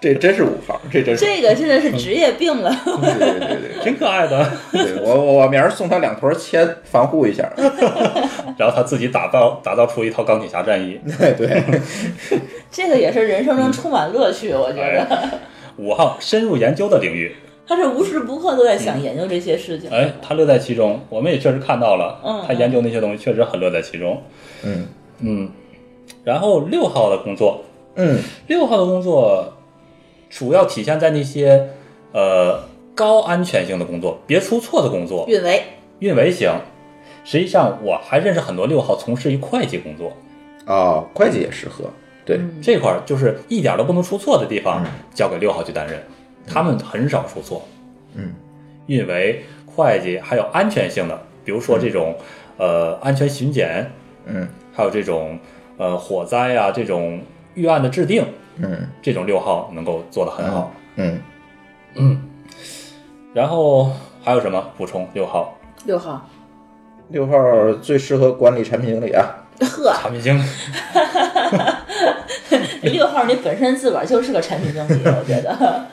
这真是五号，这真是这个真的是职业病了。对对对对挺可爱的。对，我我我明儿送他两坨铅防护一下。然后他自己打造打造出一套钢铁侠战衣。对对，这个也是人生中充满乐趣，我觉得五号深入研究的领域，他是无时不刻都在想研究这些事情。哎，他乐在其中，我们也确实看到了，嗯他研究那些东西确实很乐在其中。嗯嗯，然后六号的工作，嗯。六号的工作主要体现在那些呃高安全性的工作，别出错的工作，运维，运维型。实际上，我还认识很多六号从事于会计工作，哦，会计也适合。对，这块儿就是一点都不能出错的地方，交给六号去担任，他们很少出错。嗯，运维、会计还有安全性的，比如说这种、呃安全巡检，嗯。还有这种呃火灾啊这种预案的制定，嗯这种六号能够做得很好。嗯嗯然后还有什么补充？六号六号，六号最适合管理产品经理啊。呵，产品经理，六号你本身自个儿就是个产品经理，我觉得。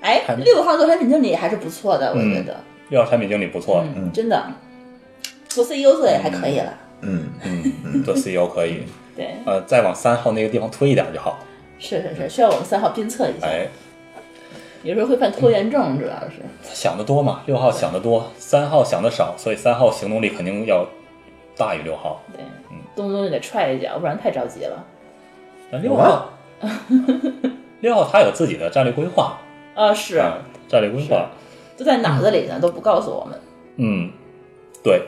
哎六号做产品经理还是不错的，我觉得，六号产品经理不错，嗯，真的，做 CEO 做也还可以了。嗯嗯，做 CEO 可以，对，呃，再往三号那个地方推一点就好。是是是，需要我们三号鞭策一下。哎，有时候会犯拖延症，主要是。他想得多嘛，六号想得多，三号想的少，所以三号行动力肯定要大于六号。对，动不动就得踹一脚，不然太着急了。那六号，六号他有自己的战略规划，啊，是，啊，战略规划，都在脑子里呢，都不告诉我们。嗯，对，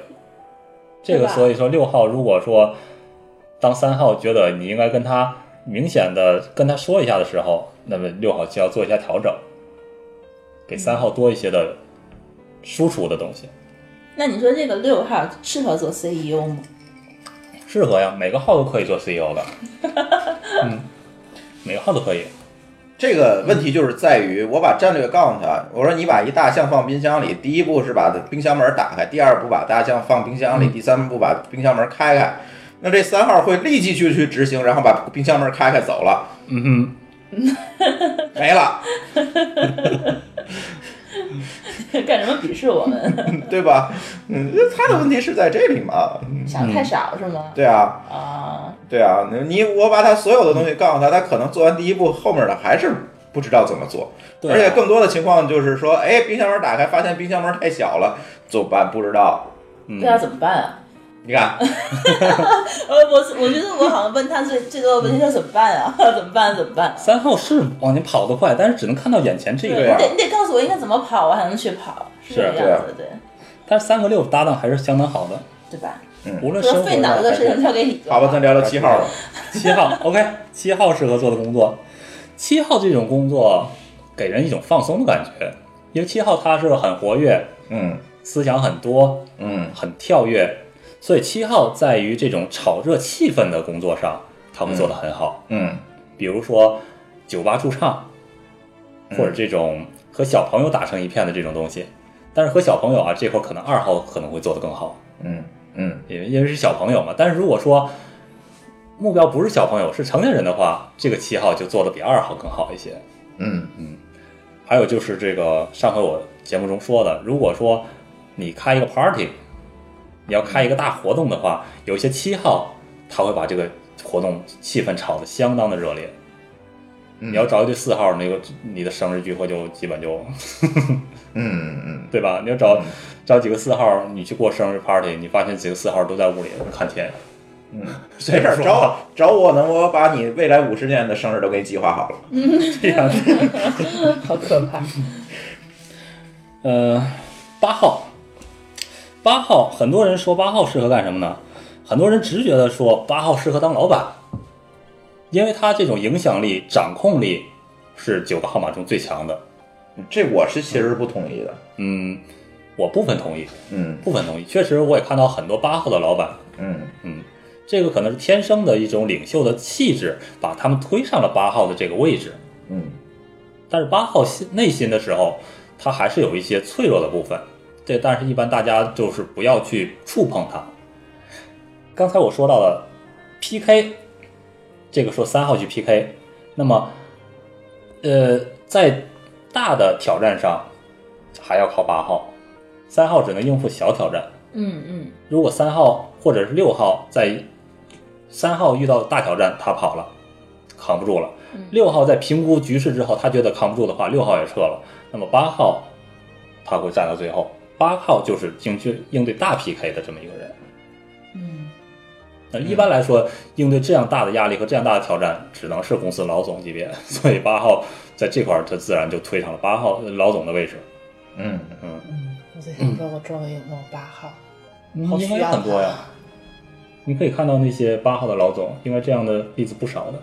这个所以说六号如果说当三号觉得你应该跟他明显的跟他说一下的时候，那么六号就要做一下调整，给三号多一些的输出的东西，那你说这个六号适合做 CEO 吗？适合呀，每个号都可以做 CEO 的，嗯，每个号都可以，这个问题就是在于，我把战略告诉他，我说你把一大象放冰箱里，第一步是把冰箱门打开，第二步把大象放冰箱里，第三步把冰箱门开开。那这三号会立即去去执行，然后把冰箱门开开走了，嗯哼。没了，干什么鄙视我们？对吧？嗯，他的问题是在这里嘛？嗯想太少是吗？对啊，啊，对啊，你我把他所有的东西告诉他，他可能做完第一步，后面的还是不知道怎么做。对啊而且更多的情况就是说，哎，冰箱门打开，发现冰箱门太小了，怎么办？不知道。嗯对啊，怎么办啊？你看，呃，我我觉得我好像问他最最多的问题是怎么办啊？怎么办？怎么办？三号是往前跑得快，但是只能看到眼前这一对，啊块。你得你得告诉我应该怎么跑，我才能去跑，是这样子的，对但是三和六搭档还是相当好的，对吧？嗯无论说费生活上还脑子的事情交给你。好吧，咱聊聊七号吧。七号，OK，七号适合做的工作，七号这种工作给人一种放松的感觉，因为七号他是很活跃，嗯思想很多，嗯很跳跃，所以七号在于这种炒热气氛的工作上，他们做得很好。嗯比如说酒吧驻唱，嗯或者这种和小朋友打成一片的这种东西。但是和小朋友啊，这会儿可能二号可能会做得更好，嗯嗯因为因为是小朋友嘛。但是如果说目标不是小朋友，是成年人的话，这个七号就做得比二号更好一些。嗯嗯还有就是这个上回我节目中说的，如果说你开一个 party，你要开一个大活动的话，有些七号他会把这个活动气氛炒得相当的热烈。嗯你要找一对四号，那个你的生日聚会就基本就 嗯嗯对吧？你要找找几个四号，你去过生日 party，你发现几个四号都在屋里看天，嗯，没事儿，找找我呢，我把你未来五十年的生日都给你计划好了。这样子。好可怕。呃，八号，八号，很多人说八号适合干什么呢？很多人直觉的说八号适合当老板，因为他这种影响力、掌控力是九个号码中最强的。这我是其实不同意的。嗯，我部分同意，嗯部分同意。确实，我也看到很多八号的老板，嗯嗯，这个可能是天生的一种领袖的气质，把他们推上了八号的这个位置。嗯但是八号心内心的时候，他还是有一些脆弱的部分。这但是一般大家就是不要去触碰它。刚才我说到了 PK，这个说三号去 PK，那么呃，在大的挑战上还要靠八号，三号只能应付小挑战。嗯嗯，如果三号或者是六号在三号遇到大挑战，他跑了，扛不住了。六号在评估局势之后，他觉得扛不住的话，六号也撤了。那么八号他会站到最后，八号就是应对应对大 PK 的这么一个人。嗯，那一般来说，应对这样大的压力和这样大的挑战，只能是公司老总级别。所以八号在这块儿，他自然就推上了八号老总的位置。嗯嗯嗯，我在想说，我周围有没有八号？好应该有需要很多呀他。你可以看到那些八号的老总，应该这样的例子不少的。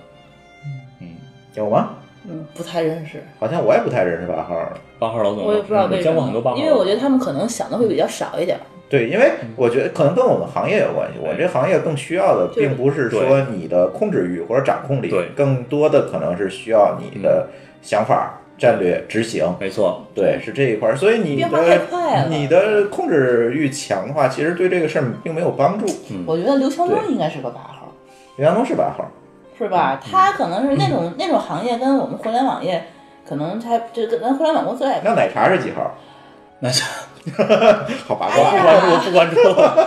嗯，有吗？嗯，不太认识，好像我也不太认识八号了。八号老总，我也不知道嗯为什么见过很多八，号，因为我觉得他们可能想的会比较少一点。对，因为我觉得可能跟我们行业有关系。我这行业更需要的，并不是说你的控制欲或者掌控力，对更多的可能是需要你的想法、战略执行。没错，对，是这一块儿。所以你的你的控制欲强的话，其实对这个事儿并没有帮助。我觉得刘强东应该是个八号，刘强东是八号，是吧？他可能是那种那种行业跟我们互联网业，可能他就跟咱互联网公司也那奶茶是几号？那是好八哎卦。不关注，不关注。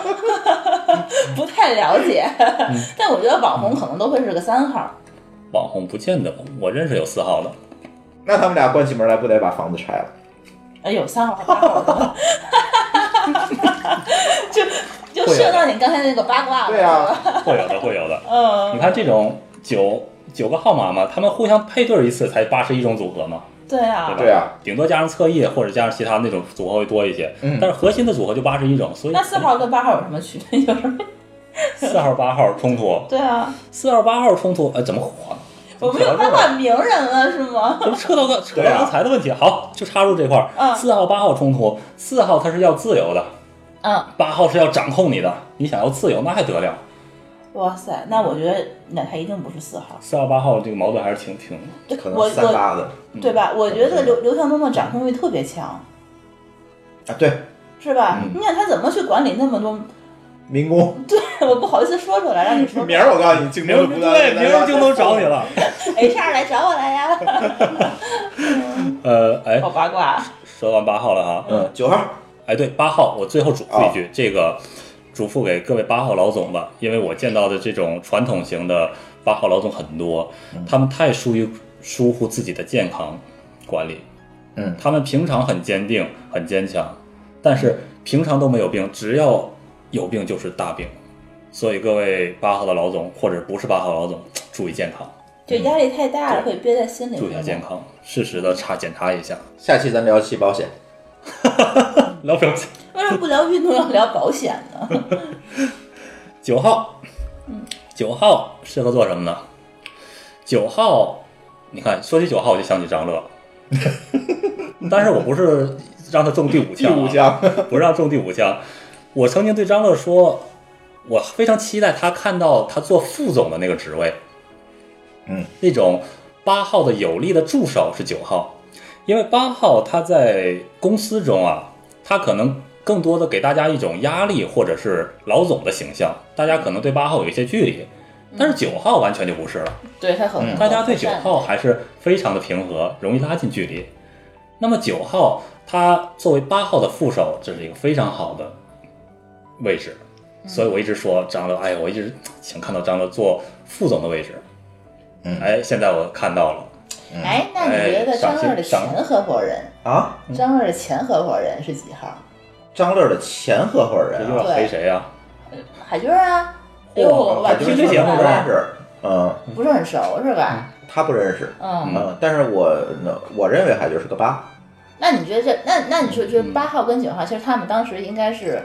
不太了解。嗯 但我觉得网红可能都会是个三号。网红不见得，我认识有四号的，那他们俩关起门来不得把房子拆了？哎，有三号和八号的，就就涉到你刚才那个八卦了。对啊会有的，会有的。嗯，你看这种九九个号码嘛，他们互相配对一次才八十一种组合嘛，对啊对啊，顶多加上侧翼或者加上其他那种组合会多一些，嗯但是核心的组合就八十一种，所以那四号跟八号有什么区别？有什么？四号八号冲突，对啊，四号八号冲突，呃，怎么火？我们有八卦名人了是吗？怎 么扯到个扯到刚才的问题？好，就插入这块儿。嗯四号八号冲突，四号他是要自由的，嗯，八号是要掌控你的。你想要自由，那还得了？哇塞，那我觉得那他一定不是四号。四号八号这个矛盾还是挺挺，可能三八的对吧？我觉得刘刘强东的掌控欲特别强，啊，对，是吧？嗯你想他怎么去管理那么多？民工。对我不好意思说出来，让你说。明儿我告诉你，京东不对，明儿京东找你了。HR 来找我来呀！呃，哎，好八卦。说完八号了哈，嗯，九号，哎，对，八号，我最后嘱咐一句，这个嘱咐给各位八号老总吧，因为我见到的这种传统型的八号老总很多，他们太疏于疏忽自己的健康管理。嗯他们平常很坚定、很坚强，但是平常都没有病，只要有病就是大病。所以各位八号的老总或者不是八号老总，注意健康，就压力太大了，会憋在心里。注意下健。康，适时的查检查一下。下期咱聊期保险。聊表情。为什么不聊运动，要聊保险呢？九号，九号适合做什么呢？九号，你看说起九号我就想起张乐，但是我不是让他中第五枪、啊，第五枪不是让中第五枪。我曾经对张乐说，我非常期待他看到他做副总的那个职位，嗯，那种八号的有力的助手是九号，因为八号他在公司中啊，他可能更多的给大家一种压力或者是老总的形象，大家可能对八号有一些距离，但是九号完全就不是了。对他很，大家对九号还是非常的平和，容易拉近距离。那么九号他作为八号的副手，这是一个非常好的位置，所以我一直说张乐，哎，我一直想看到张乐做副总的位置。嗯哎，现在我看到了，哎，那你觉得张乐的前合伙人，啊，张乐的前合伙人是几号？张乐的前合伙人啊，这又要黑谁呀、海军啊？海军这节目不认识，嗯，不是很熟是吧？他不认识，嗯，嗯，但是我我认为海军是个八，那你觉得这那那你说觉得八号跟九号，其实他们当时应该是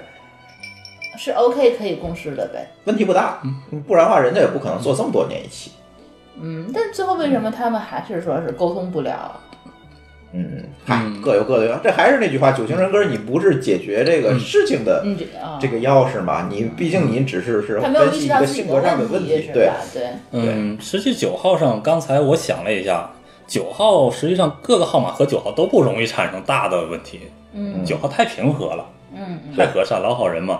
是 OK 可以共事的呗？问题不大，不然的话人家也不可能做这么多年一起。嗯，但最后为什么他们还是说是沟通不了？嗯，嗨，各有各的。这还是那句话，九型人格，你不是解决这个事情的嗯，这个钥匙嘛？你毕竟你只是是分析一个性格上的问题，对吧？对，嗯，实际九号上，刚才我想了一下，九号实际上各个号码和九号都不容易产生大的问题。嗯九号太平和了，嗯嗯。太和善，老好人嘛。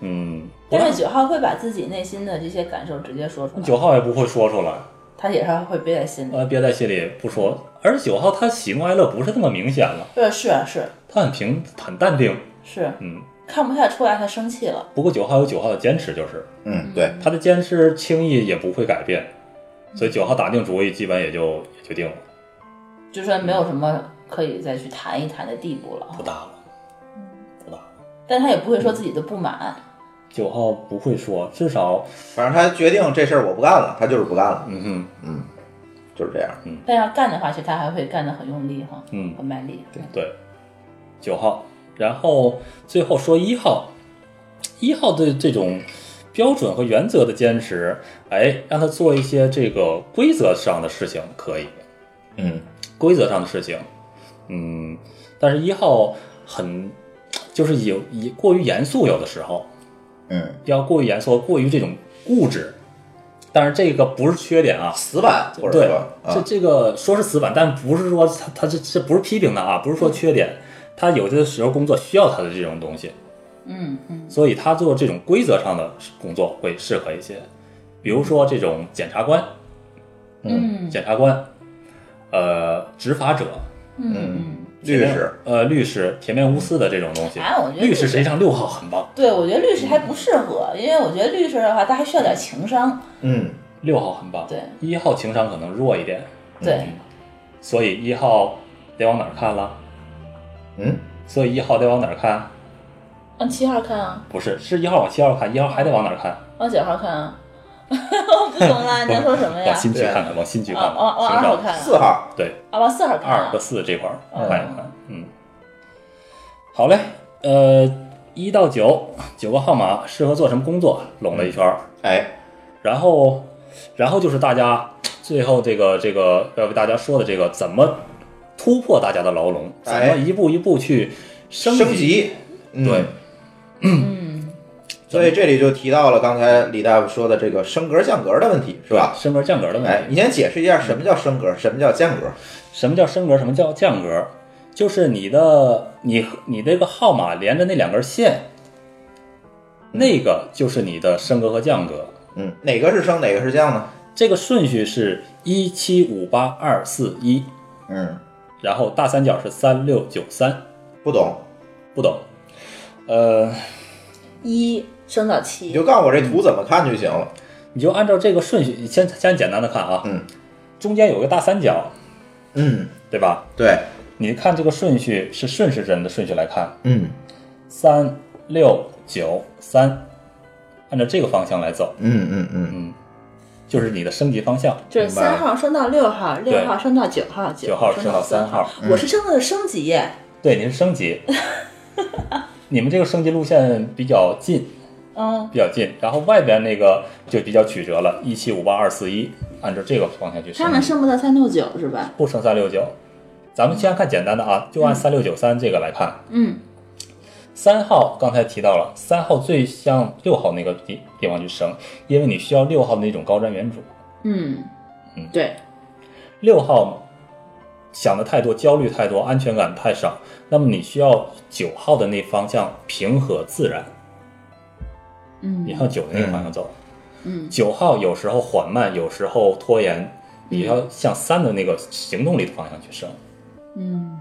嗯，但是九号会把自己内心的这些感受直接说出来，九号也不会说出来，他也是会憋在心里。呃，憋在心里不说。而九号他喜怒哀乐不是那么明显了，对，是啊是他很平很淡定。是，嗯，看不太出来他生气了。不过九号有九号的坚持，就是嗯，对，他的坚持轻易也不会改变，所以九号打定主意，基本也就也就定了，就说没有什么可以再去谈一谈的地步了，不大了，不大了。但他也不会说自己的不满。九号不会说，至少，反正他决定这事儿我不干了，他就是不干了，嗯哼，嗯就是这样。嗯但要干的话，其实他还会干得很用力哈，嗯很卖力。对，对，九号，然后最后说一号，一号对这种标准和原则的坚持，哎，让他做一些这个规则上的事情可以，嗯，规则上的事情，嗯，但是一号很就是有以过于严肃，有的时候嗯，要过于严肃，过于这种固执，但是这个不是缺点啊，死板或者对说，这啊，这个说是死板，但不是说他他这这不是批评的啊，不是说缺点，他有些时候工作需要他的这种东西，嗯嗯。所以他做这种规则上的工作会适合一些，比如说这种检察官、嗯。检察官，呃，执法者、嗯律师，呃，律师、铁面无私的这种东西。哎我觉得律师实际上六号很棒，对，我觉得律师还不适合，因为我觉得律师的话，他还需要点情商。嗯，六号很棒，对一号情商可能弱一点，对，所以一号得往哪儿看了？嗯，所以一号得往哪儿看？往七号看啊，不是，是一号往七号看，一号还得往哪儿看？往九号看啊。我不懂了，你在说什么呀？往？新区看看，往新区看看，啊往往寻找二号看啊。四号，对，啊，往四号看啊。二和。四这块儿看一看，嗯，好嘞，呃，一到九九个号码适合做什么工作？拢了一圈儿，哎，然后，然后就是大家最后这个这个要为大家说的这个怎么突破大家的牢笼，怎哎么一步一步去升升级，嗯。对，嗯，所以这里就提到了刚才李大夫说的这个升格降格的问题，是吧？升格降格的问哎，题。你先解释一下什么叫升格，什么叫降格？什么叫升格？什么叫降格？就是你的你你这个号码连着那两根线，那个就是你的升格和降格。嗯，哪个是升，哪个是降呢？这个顺序是一七五八二四一，嗯，然后大三角是三六九三，不懂，不懂。呃，一升到你就，告诉我这图怎么看就行了。你就按照这个顺序，先先简单的看啊，嗯，中间有个大三角，嗯，对吧？对，你看这个顺序是顺时针的顺序来看，嗯。三六九三，按照这个方向来走，嗯嗯嗯，嗯，就是你的升级方向。就是三号升到六号，六号升到九号，九号升到升三三号我是升到的升级耶。对，你是升级，你们这个升级路线比较近，嗯，比较近，然后外边那个就比较曲折了，一七五八二四一，按照这个方向去升他们升不到三六九是吧？不升三六九。咱们先看简单的啊，就按三六九三这个来看。嗯三号刚才提到了，三号最向六号那个地地方去升，因为你需要六号的那种高瞻远瞩。嗯嗯对，六号想的太多，焦虑太多，安全感太少，那么你需要九号的那方向平和自然，嗯你向九的那个方向走。嗯九号有时候缓慢，有时候拖延，你要向三的那个行动力的方向去升。嗯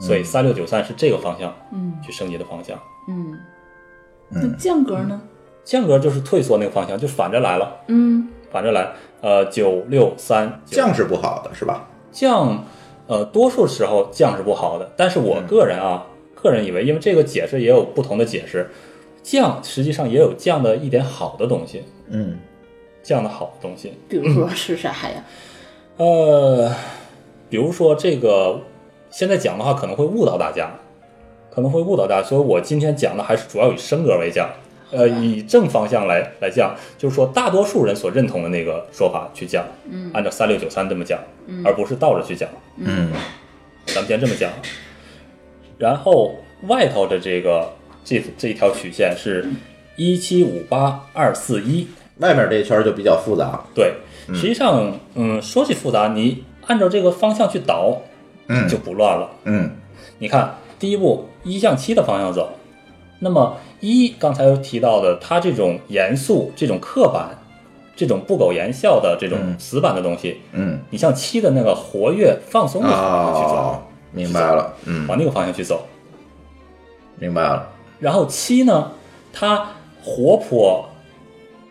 所以三六九三是这个方向嗯去升级的方向。嗯，嗯那降格呢？降格就是退缩那个方向，就反着来了，嗯反着来。呃，九六三降是不好的是吧？降，呃，多数时候降是不好的，但是我个人啊，个人以为，因为这个解释也有不同的解释，降实际上也有降的一点好的东西，嗯降的好的东西。比如说是啥呀？呃，比如说这个现在讲的话可能会误导大家，可能会误导大家，所以我今天讲的还是主要以升格为讲。呃，以正方向来来讲，就是说大多数人所认同的那个说法去讲，嗯按照三六九三这么讲，而不是倒着去讲。嗯咱们先这么讲。然后外头的这个这这一条曲线是一七五八二四一，外面这一圈就比较复杂。对，实际上，嗯，说起复杂，你按照这个方向去导，嗯就不乱了。嗯你看，第一步一向七的方向走，那么一刚才有提到的，它这种严肃、这种刻板、这种不苟言笑的这种嗯死板的东西，嗯你像七的那个活跃、放松的方向去走，哦，明白了。嗯，往那个方向去走。明白了。然后七呢，他活泼，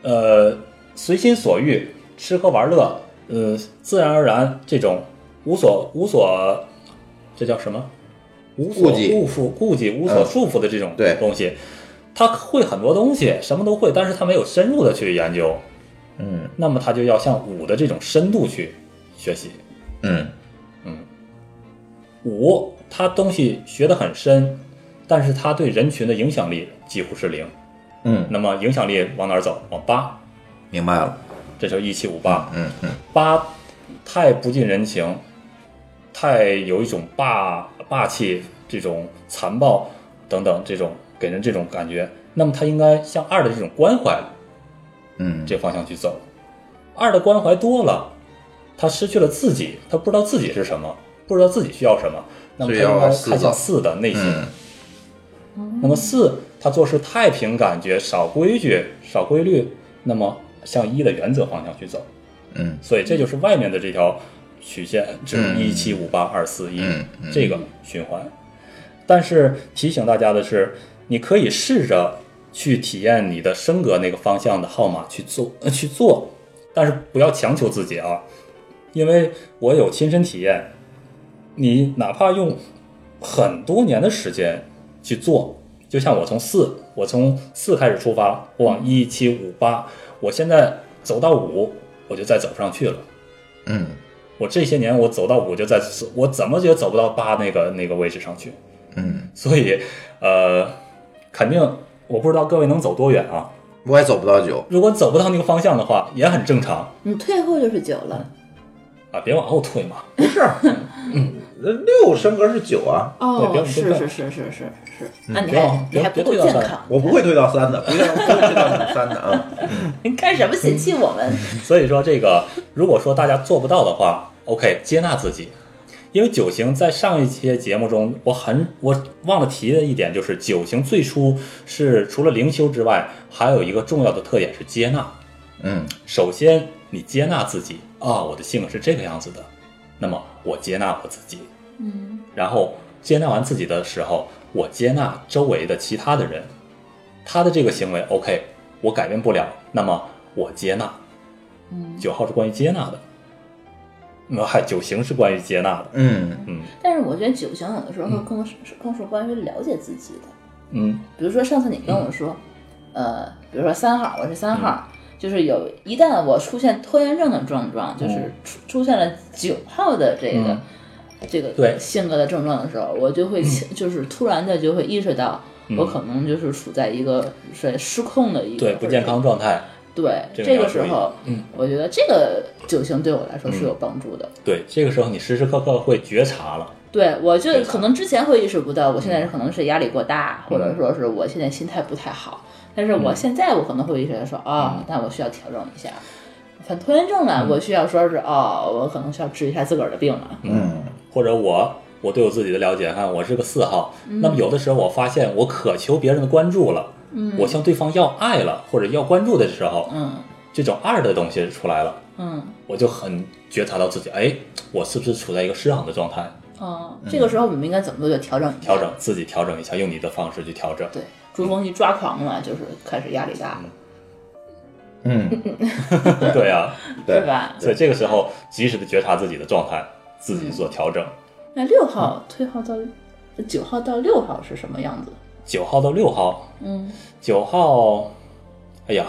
呃，随心所欲，吃喝玩乐，呃，自然而然这种无所无所，这叫什么？无所顾缚、顾忌、无所嗯。束缚的这种东西，他会很多东西，什么都会，但是他没有深入的去研究，嗯。那么他就要向五的这种深度去学习。嗯。嗯。五，他东西学得很深，但是他对人群的影响力几乎是零。嗯，那么影响力往哪儿走？往八，明白了。这就是一七五八。嗯嗯八太不近人情，太有一种霸霸气、这种残暴等等这种给人这种感觉。那么他应该向二的这种关怀嗯，这方向去走。二的关怀多了，他失去了自己，他不知道自己是什么，不知道自己需要什么。那么他要应该看向四的内心。嗯那么四，他做事太凭感觉，少规矩，少规律，那么向一的原则方向去走。嗯所以这就是外面的这条曲线，就是一七五八二四一这个循环。但是提醒大家的是，你可以试着去体验你的升格那个方向的号码去做呃去做，但是不要强求自己啊，因为我有亲身体验，你哪怕用很多年的时间去做，就像我从四，我从四开始出发，我往一七五八，我现在走到五，我就再走不上去了。嗯我这些年我走到五就在，我怎么也走不到八那个那个位置上去。嗯，所以，呃，肯定我不知道各位能走多远啊。我也走不到九。如果走不到那个方向的话，也很正常你退后就是九了。啊，别往后退嘛。不是，那六升格是九啊，哦，是是是是是是，那你还你还不别别退到三够健康，我不会推到三的，不会不会推到三的啊。你干什么嫌弃我们？所以说，这个如果说大家做不到的话，OK，接纳自己。因为九型在上一期节目中，我很我忘了提的一点就是，九型最初是除了灵修之外，还有一个重要的特点是接纳。嗯首先，你接纳自己啊，我的性格是这个样子的，那么我接纳我自己。嗯。然后接纳完自己的时候，我接纳周围的其他的人，他的这个行为 OK，我改变不了，那么我接纳。嗯。九号是关于接纳的，那还，九型是关于接纳的，嗯。嗯。但是我觉得九型有的时候更是更是关于了解自己的。嗯。比如说上次你跟我说，呃，比如说三号，我是三号，就是有一旦我出现拖延症的症状，就是出出现了九号的这个、嗯。这个对。性格的症状的时候，我就会就是突然的就会意识到，我可能就是处在一个是失控的一个对不健康。状态，对，这个时候，嗯，我觉得这个酒型对我来说是有帮助的。对，这个时候你时时刻刻会觉察了，对，我就可能之前会意识不到，我现嗯。在可能是压力过大，或者说是我现在心态不太好。但是嗯。我现在我可能会觉得说，啊，但我需要调整一下。反拖延症呢，嗯。我需要说是哦，我可能需要治一下自个儿的病了。嗯。或者我我对我自己的了解，哈我是个四号，那么有的时候我发现我渴求别人的关注了，嗯。我向对方要爱了或者要关注的时候，嗯。这种二的东西出来了，嗯。我就很觉察到自己，哎，我是不是处在一个失衡的状态？哦，这个时候我们应该怎么做？就调整一下？调整自己，调整一下，用你的方式去调整。对，珠峰一抓狂了，就是开始压力大了，嗯，对啊，对吧？所以这个时候及时的觉察自己的状态，自己做调整。那六号退号到九号到六号是什么样子？九号到六号，嗯，九号，哎呀，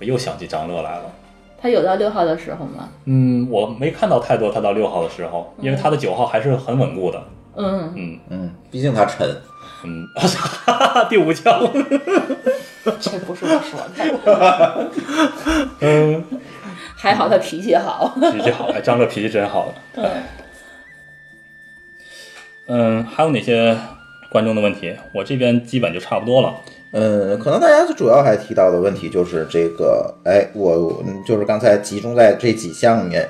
我又想起张乐来了。他有到六号的时候吗？嗯，我没看到太多他到六号的时候，因为他的九号还是很稳固的。嗯，嗯嗯，毕竟他沉，嗯，第五枪。这不是我说的。嗯，还好他脾气好。脾气好，哎，张乐脾气真好。嗯嗯，还有哪些观众的问题？我这边基本就差不多了。嗯，可能大家主要还提到的问题就是这个，哎，我嗯就是刚才集中在这几项里面，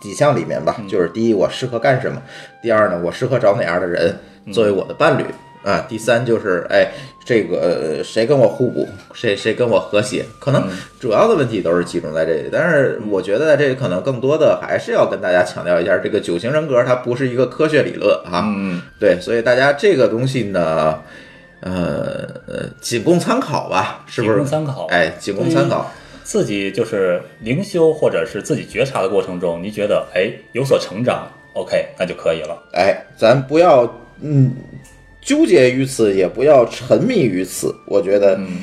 几项里面吧，就是第一，我适合干什么；第二呢，我适合找哪样的人作为我的伴侣啊；第三就是，哎，这个呃谁跟我互补，谁谁跟我和谐，可能主要的问题都是集中在这里。但是我觉得这里可能更多的还是要跟大家强调一下，这个九型人格它不是一个科学理论啊，嗯，对，所以大家这个东西呢，呃呃，仅供参考吧，是不是？仅供参考哎，仅供参考。自己就是灵修或者是自己觉察的过程中，你觉得哎有所成长，OK，那就可以了。哎，咱不要嗯纠结于此，也不要沉迷于此。我觉得嗯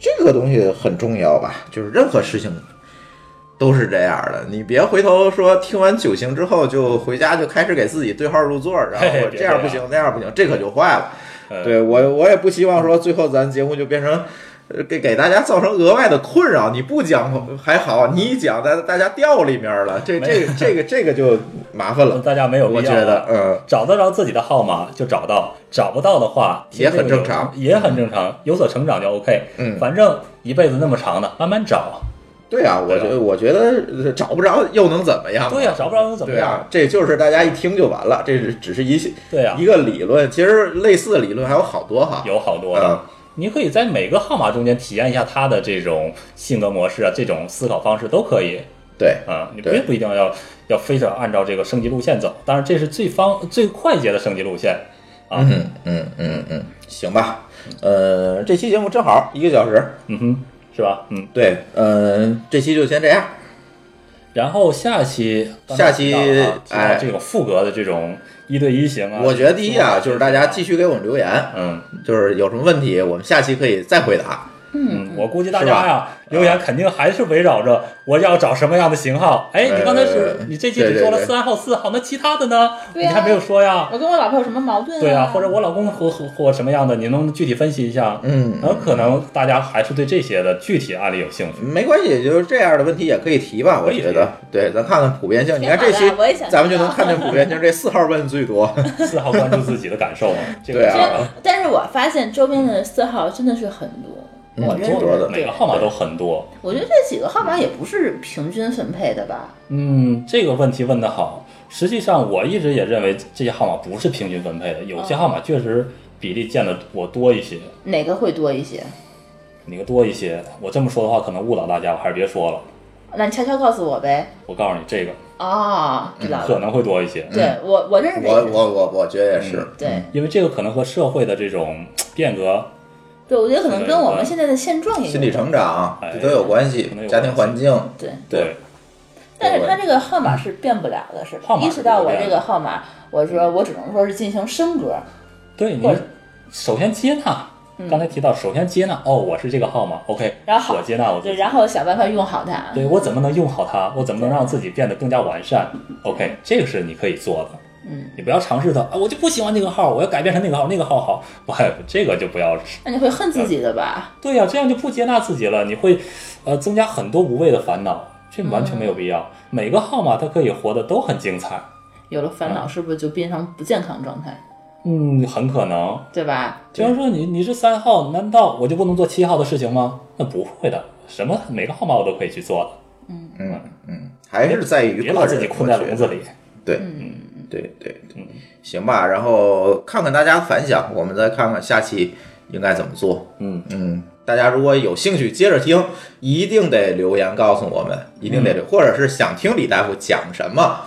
这个东西很重要吧，就是任何事情都是这样的。你别回头说听完九型之后就回家就开始给自己对号入座，然后这样不行，那样不行，这可就坏了。呃对我，我也不希望说最后咱节目就变成。呃，给给大家造成额外的困扰。你不讲还好，你一讲，大大家掉里面了，这这这个这个就麻烦了。大家没有必要我觉得，嗯，找得着自己的号码就找到，找不到的话也很正常也很正常，有所成长就 OK。嗯反正一辈子那么长的，慢慢找。对啊，我觉得我觉得呃找不着又能怎么样？对呀、找不着又怎么样？对啊，这就是大家一听就完了，这是只是一对啊、一个理论，其实类似的理论还有好多哈。有好多的。嗯你可以在每个号码中间体验一下他的这种性格模式啊，这种思考方式都可以对，啊。你对并不一定要要非得按照这个升级路线走，当然这是最方最快捷的升级路线啊。嗯嗯嗯嗯，行吧。呃，这期节目正好一个小时，嗯哼，是吧？嗯。对，呃，这期就先这样。然后下期下期哎这种副格的这种一对一型啊，我觉得第一啊，就是大家继续给我们留言，嗯就是有什么问题，我们下期可以再回答。嗯，我估计大家呀留言肯定还是围绕着我要找什么样的型号。哎，你刚才是呃你这期只说了三号、四号，那其他的呢？对呀你还没有说呀？我跟我老婆有什么矛盾、啊？对啊，或者我老公和和或什么样的，你能具体分析一下？嗯然后可能大家还是对这些的具体案例有兴趣。没关系，就是这样的问题也可以提吧，我觉得。对，咱看看普遍性。你看这期的我也想咱们就能看见普遍性，这四号问最多。四号关注自己的感受嘛，这个对啊但是我发现周边的四号真的是很多，嗯我认挺多的每个号码都很多。我觉得这几个号码也不是平均分配的吧？嗯，这个问题问得好。实际上，我一直也认为这些号码不是平均分配的，有些号码确实比例见的我多一些，哪个会多一些？哪个多一些。我这么说的话，可能误导大家，我还是别说了。那你悄悄告诉我呗。我告诉你，这个哦，知道了。可能会多一些，对我，我认识。我我我我觉得也是。对因为这个可能和社会的这种变革，对，我觉得可能跟我们现在的现状也有心理成长哎这都有关系可能，有家庭环境，对。对，但是他这个号码是变不了的，是吧意识到我这个号码，我说我只能说是进行升格，对你首先接纳，刚才提到首先接纳，哦，我是这个号码，OK，嗯然后好我接纳我自对，己，然后想办法用好它。对我怎么能用好它？我怎么能让自己变得更加完善？OK，这个是你可以做的。嗯，你不要尝试它啊，我就不喜欢这个号，我要改变成那个号，那个号好，不，这个就不要。那你会恨自己的吧？对呀、这样就不接纳自己了，你会呃增加很多无谓的烦恼，这完全没有必要。每个号码它可以活得都很精彩，有了烦恼，是不是就变成不健康状态？嗯，很可能。对吧？比方说你你是三号，难道我就不能做七号的事情吗？那不会的，什么每个号码我都可以去做的，嗯嗯嗯，还是在于别把自己困在笼子里。对，对对对，行吧，然后看看大家反响，我们再看看下期应该怎么做。嗯嗯，大家如果有兴趣接着听，一定得留言告诉我们，一定得留，或者是想听李大夫讲什么，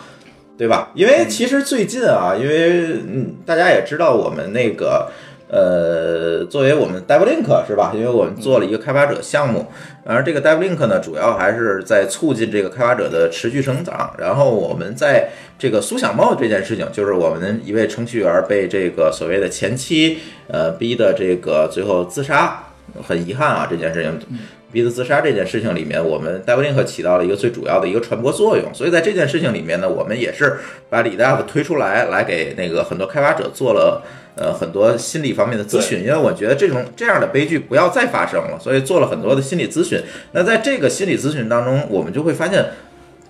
对吧？因为其实最近啊，因为嗯，大家也知道我们那个。呃，作为我们 DevLink 是吧？因为我们做了一个开发者项目，而这个 DevLink 呢，主要还是在促进这个开发者的持续成长。然后我们在这个苏小茂这件事情，就是我们一位程序员被这个所谓的前妻呃逼的这个最后自杀，很遗憾啊，这件事情。逼的自杀这件事情里面，我们 DevLink 起到了一个最主要的一个传播作用。所以在这件事情里面呢，我们也是把李大夫推出来，来给那个很多开发者做了呃很多心理方面的咨询，因为我觉得这种这样的悲剧不要再发生了，所以做了很多的心理咨询。那在这个心理咨询当中，我们就会发现。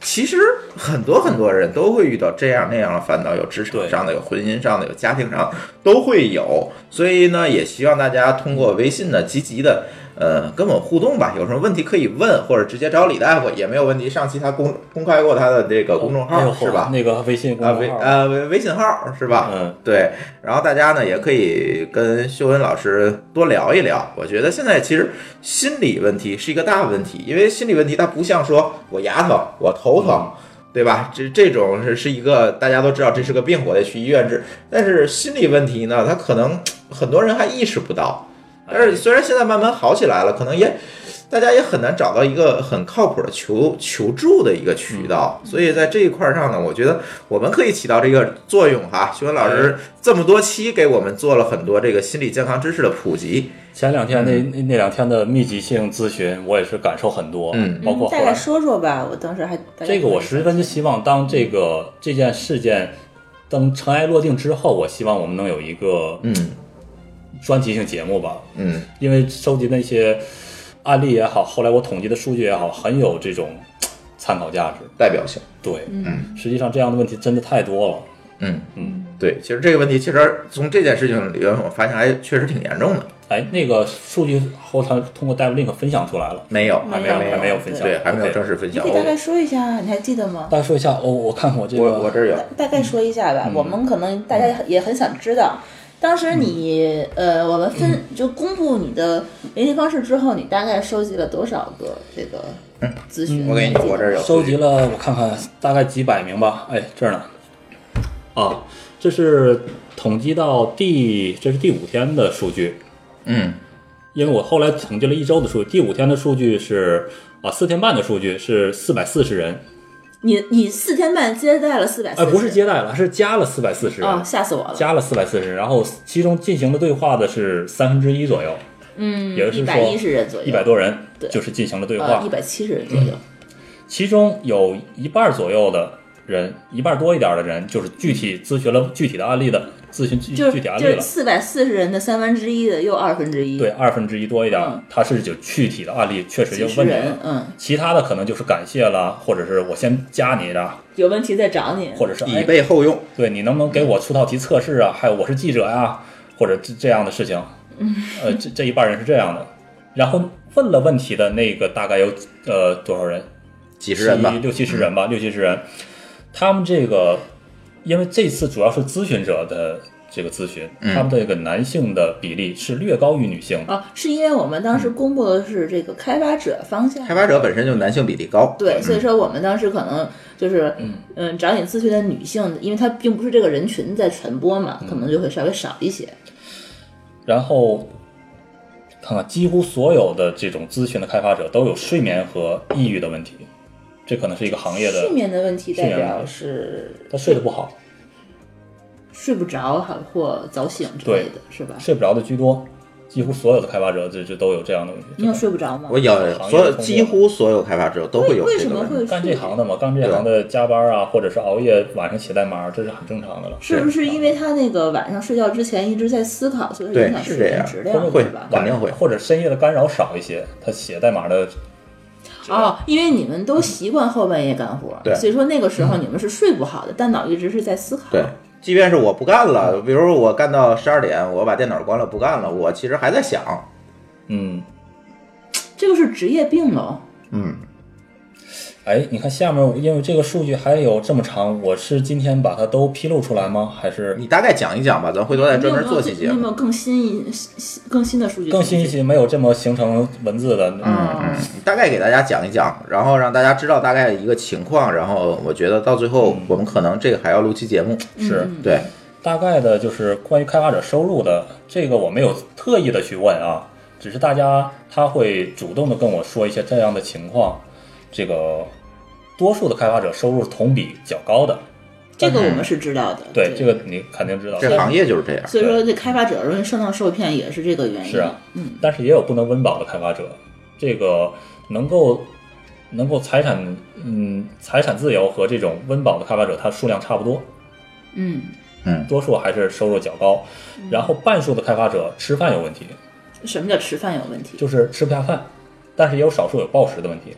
其实很多很多人都会遇到这样那样的烦恼，有职场上的，有婚姻上的，有家庭上都会有。所以呢，也希望大家通过微信呢，积极的呃跟我们互动吧。有什么问题可以问，或者直接找李大夫也没有问题。上期他公公开过他的这个公众号、是吧？那个微信公啊微众号，呃微微信号是吧？嗯，对。然后大家呢也可以跟秀文老师多聊一聊。我觉得现在其实心理问题是一个大问题，因为心理问题它不像说我牙疼，我头疼。对吧？这这种是是一个大家都知道这是个病，我得去医院治。但是心理问题呢，他可能很多人还意识不到。但是虽然现在慢慢好起来了，可能也大家也很难找到一个很靠谱的求求助的一个渠道。所以在这一块上呢，我觉得我们可以起到这个作用哈。徐文老师这么多期给我们做了很多这个心理健康知识的普及。前两天那那那两天的密集性咨询，我也是感受很多，嗯包括后大概来说说吧，我当时还这个我十分希望，当这个这件事件等尘埃落定之后，我希望我们能有一个嗯专题性节目吧，嗯。因为收集那些案例也好，后来我统计的数据也好，很有这种参考价值。代表性。对，嗯。实际上这样的问题真的太多了。嗯。嗯，对，其实这个问题其实从这件事情里面，我发现还确实挺严重的。哎，那个数据后台通过 DevLink 分享出来了，没有，还没有。还没有分享。对，还没有正式分享。你可以大概说一下，你还记得吗？大概说一下，我，我看我这个，我我这儿有，大概说一下吧，我们可能大家也很想知道，当时你、呃，我们分就公布你的联系方式之后，你大概收集了多少个这个咨询？我给你，我这儿有收集了，我看看，大概几百名吧。哎，这儿呢。啊，这是统计到第，这是第五天的数据，嗯因为我后来统计了一周的数据，第五天的数据是啊，四天半的数据是四百四十人，你你四天半接待了四百四哎，不是接待了，是加了四百四十吓死我了，加了四百四十，然后其中进行的对话的是三分之一左右，嗯，也就是说一百一十人左右，一百多人对就是进行了对话，呃，一百七十人左右，其中有一半左右的人，一半多一点的人，就是具体咨询了具体的案例的咨询具具体案例了。四百四十人的三分之一的又二分之一，对，，二分之一多一点嗯，他是就具体的案例确实几十有问题了，。人嗯，其他的可能就是感谢了，或者是我先加你的，有问题再找你，或者是以哎，备后用。对你能不能给我出套题测试啊？还有我是记者呀、或者这这样的事情。嗯呃，这这一半人是这样的，然后问了问题的那个大概有呃多少人？几十人吧，六七十人吧，六七十人。他们这个，因为这次主要是咨询者的这个咨询，嗯他们这个男性的比例是略高于女性的。啊，是因为我们当时公布的是这个开发者方向，开发者本身就男性比例高。对，所以说我们当时可能就是，嗯，找你咨询的女性，因为她并不是这个人群在传播嘛，可能就会稍微少一些。然后看看，几乎所有的这种咨询的开发者都有睡眠和抑郁的问题，这可能是一个行业的睡眠的问题代表是他睡得不好，睡不着，还或早醒之类的，是吧？睡不着的居多，几乎所有的开发者这这都有这样的问题。你有睡不着吗？我有所有几乎所有开发者都会有为这个问题。什么会干这行的嘛，干这行的加班啊，或者是熬夜晚上写代码，这是很正常的了。是不是因为他那个晚上睡觉之前一直在思考，所以对影响是这样睡眠质量，会吧？肯定会或者深夜的干扰少一些，他写代码的哦，因为你们都习惯后半夜干活，对。所以说那个时候你们是睡不好的，大脑一直是在思考。对，即便是我不干了，比如说我干到十二点，我把电脑关了不干了，我其实还在想，嗯，这个是职业病喽。嗯，哎，你看下面，因为这个数据还有这么长，我是今天把它都披露出来吗？还是你大概讲一讲吧，咱回头再专门做期节目。你有没有更新一新更新的数据？更新一些没有这么形成文字的？嗯，大概给大家讲一讲，然后让大家知道大概一个情况，然后我觉得到最后我们可能这个还要录期节目，是对，大概的就是关于开发者收入的这个，我没有特意的去问啊，只是大家他会主动的跟我说一些这样的情况，这个多数的开发者收入同比较高的，这个我们是知道的。对这个你肯定知道，这行业就是这样。所以说，这开发者容易上当受骗也是这个原因。是啊，嗯，但是也有不能温饱的开发者，这个能够能够财产嗯财产自由和这种温饱的开发者，它数量差不多，嗯，嗯，多数还是收入较高，然后半数的开发者吃饭有问题，什么叫吃饭有问题？就是吃不下饭，但是也有少数有暴食的问题。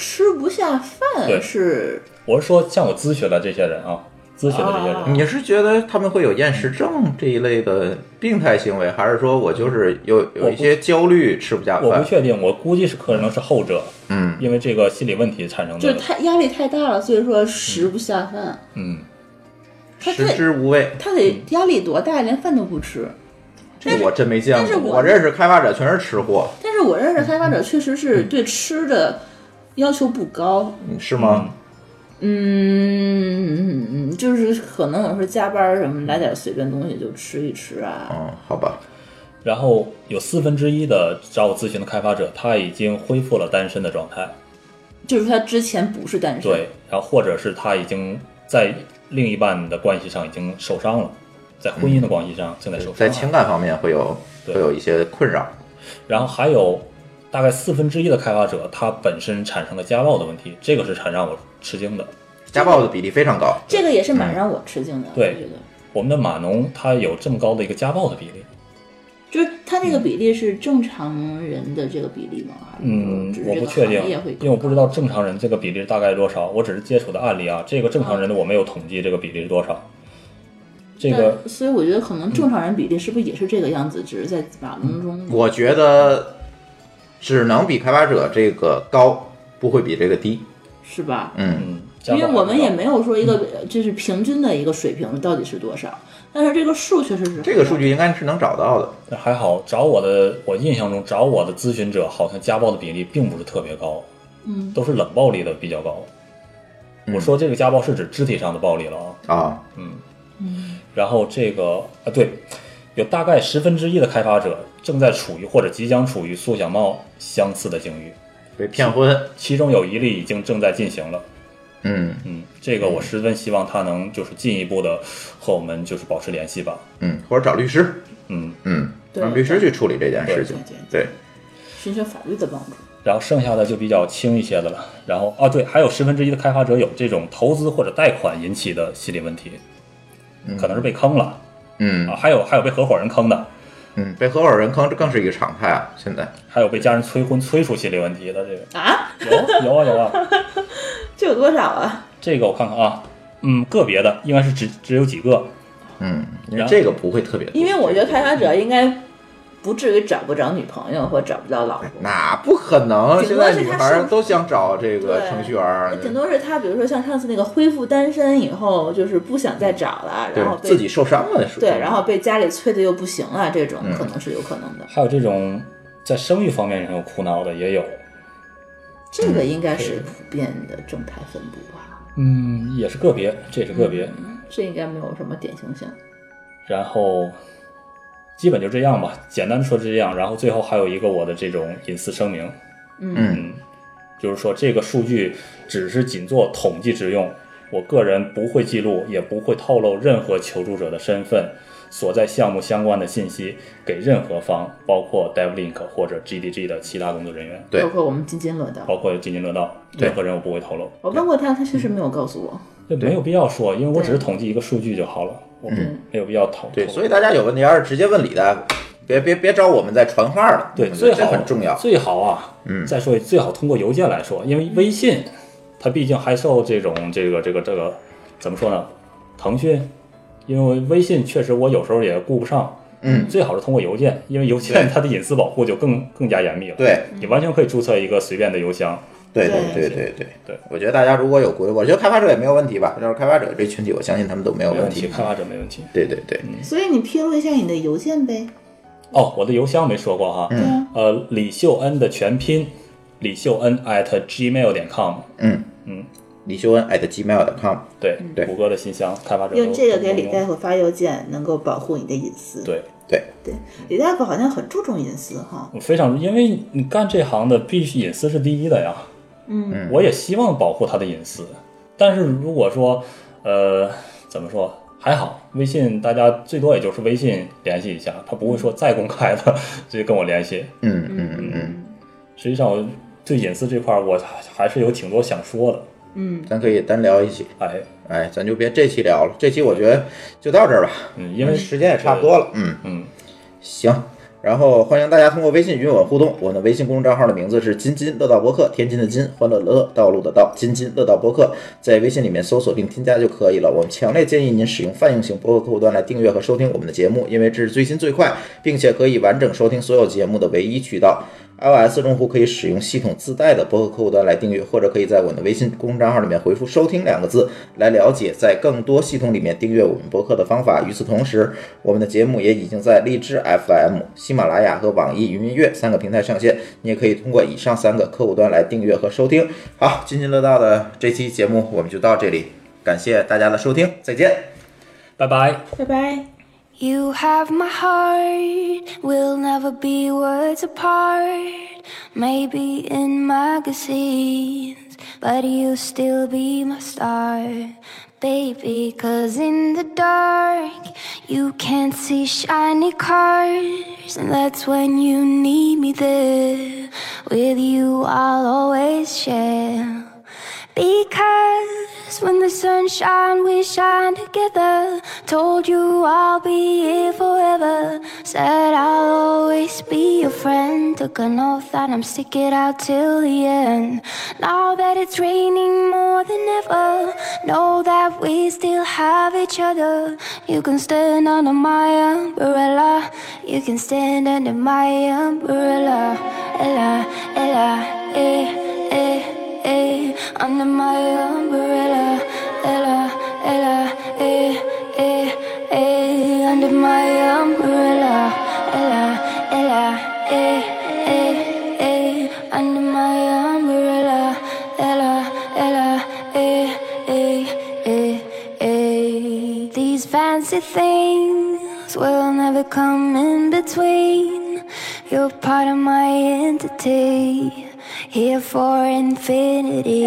吃不下饭是我是说，向我咨询的这些人啊，咨询的这些人，哦你是觉得他们会有厌食症这一类的病态行为，还是说我就是有有一些焦虑吃不下饭我不？确定，我估计是可能是后者，嗯，因为这个心理问题产生的就是压力太大了，所以说食不下饭。嗯，食他得之无味，他得压力多大，连饭都不吃。这我真没见过。但是我我认识开发者全是吃货，但是我认识开发者确实是对吃的要求不高，是吗？嗯嗯嗯，就是可能有时候加班什么来点随便东西就吃一吃啊。嗯，好吧，然后有四分之一的找我咨询的开发者，他已经恢复了单身的状态，就是他之前不是单身，对，然后或者是他已经在另一半的关系上已经受伤了，在婚姻的关系上正在受伤，在情感方面会有会有一些困扰。然后还有大概四分之一的开发者，他本身产生了家暴的问题，这个是很让我吃惊的。家暴的比例非常高，这个也是蛮让我吃惊的。对我们的码农他有这么高的一个家暴的比例，就是他这个比例是正常人的这个比例吗？嗯我不确定因为我不知道正常人这个比例大概多少，我只是接触的案例啊，这个正常人的我没有统计这个比例是多少。这个所以我觉得可能正常人比例是不是也是这个样子，只是在码农中。我觉得只能比开发者这个高，不会比这个低。是吧？嗯，因为我们也没有说一个就是平均的一个水平到底是多少，但是这个数确实是这个数据应该是能找到的。但还好，找我的我印象中找我的咨询者好像家暴的比例并不是特别高，嗯，都是冷暴力的比较高。嗯。我说这个家暴是指肢体上的暴力了啊，啊，嗯。嗯。然后这个啊对，有大概十分之一的开发者正在处于或者即将处于苏小茂相似的境遇，被骗婚，其中有一例已经正在进行了。嗯嗯，这个我十分希望他能就是进一步的和我们就是保持联系吧。嗯，或者找律师，嗯，嗯，对让律师去处理这件事情。对对，寻求法律的帮助。然后剩下的就比较轻一些的了。然后啊，对，还有十分之一的开发者有这种投资或者贷款引起的心理问题，可能是被坑了嗯啊，还有还有被合伙人坑的，嗯，被合伙人坑，这更是一个常态啊！现在还有被家人催婚催出心理问题的，这个啊，有有啊有啊，这有多少啊？这个我看看啊，嗯，个别的应该是只只有几个，嗯，因为这个不会特别多，因为我觉得开发者应该不至于找不着女朋友或找不到老婆。那不可能，顶多现在女孩是他是儿都想找这个程序员，顶多是他，比如说像上次那个恢复单身以后，就是不想再找了，然后自己受伤了，对，然后被家里催的又不行了，这种嗯可能是有可能的。还有这种在生育方面上有苦恼的也有，这个应该是普遍的正态分布吧？嗯，也是个别，这也是个别，这应该没有什么典型性。然后基本就这样吧，简单说是这样。然后最后还有一个我的这种隐私声明，嗯，就是说这个数据只是仅做统计之用，我个人不会记录，也不会透露任何求助者的身份、所在项目相关的信息给任何方，包括 DevLink 或者 GDG 的其他工作人员，对包括我们津津乐道。包括津津乐道，任何人我不会透露。我问过他，他确实没有告诉我。这没有必要说，因为我只是统计一个数据就好了，我嗯没有必要透。对，所以大家有问题还是直接问李大夫，别别别找我们在传话了。对，最好很重要。最好啊，嗯再说最好通过邮件来说，因为微信它毕竟还受这种这个这个这个怎么说呢？腾讯，因为微信确实我有时候也顾不上，嗯，最好是通过邮件，因为邮件它的隐私保护就更更加严密了。对你完全可以注册一个随便的邮箱。对对对对对对我觉得大家如果有顾虑，我觉得开发者也没有问题吧。要是开发者这群体，我相信他们都没有问题。问题，开发者没问题。对对对，所以你披露一下你的邮件呗。哦，我的邮箱没说过哈，对啊，呃，李秀恩的全拼，李秀恩 at gmail 点 com，嗯嗯，李秀恩 at gmail.com。对，对谷歌的信箱，开发者用这个给李大夫发邮件，能够保护你的隐私。对。对，对，李大夫好像很注重隐私哈。我非常，因为你干这行的，必须隐私是第一的呀。嗯，我也希望保护他的隐私，但是如果说，呃，怎么说，还好，微信大家最多也就是微信联系一下，他不会说再公开的直接跟我联系。嗯嗯嗯嗯，实际上，我对隐私这块儿，我还是有挺多想说的。嗯，咱可以单聊一期。哎，哎，咱就别这期聊了，这期我觉得就到这儿吧，嗯，因为时间也差不多了。嗯，嗯，行。然后欢迎大家通过微信与我互动，我的微信公众账号的名字是津津乐道播客，天津的津，欢乐乐，道路的道，津津乐道播客，在微信里面搜索并添加就可以了。我们强烈建议您使用泛用型博客客户端来订阅和收听我们的节目，因为这是最新最快，并且可以完整收听所有节目的唯一渠道。iOS 用户可以使用系统自带的播客客户端来订阅，或者可以在我们的微信公众账号里面回复“收听”两个字来了解在更多系统里面订阅我们播客的方法。与此同时，我们的节目也已经在荔枝 FM、喜马拉雅和网易云音乐三个平台上线，你也可以通过以上三个客户端来订阅和收听。好，津津乐道的这期节目我们就到这里，感谢大家的收听，再见。拜拜。拜拜。You have my heart, we'll never be words apart. Maybe in magazines, but you'll still be my star. Baby, cause in the dark, you can't see shiny cars. And that's when you need me there. With you, I'll always share. Because when the sun shine, we shine together. Told you I'll be here forever. Said I'll always be your friend. Took an oath that I'm stick it out till the end. Now that it's raining more than ever, know that we still have each other. You can stand under my umbrella. You can stand under my umbrella. Ella, Ella, eh, eh, eh. Under my umbrella. Ella, Ella, eh, eh, eh. Under my umbrella. Ella, Ella, eh, eh, eh. Under my umbrella. Ella, Ella, eh, eh, eh, eh. These fancy things will never come in between. You're part of my entity, here for infinity.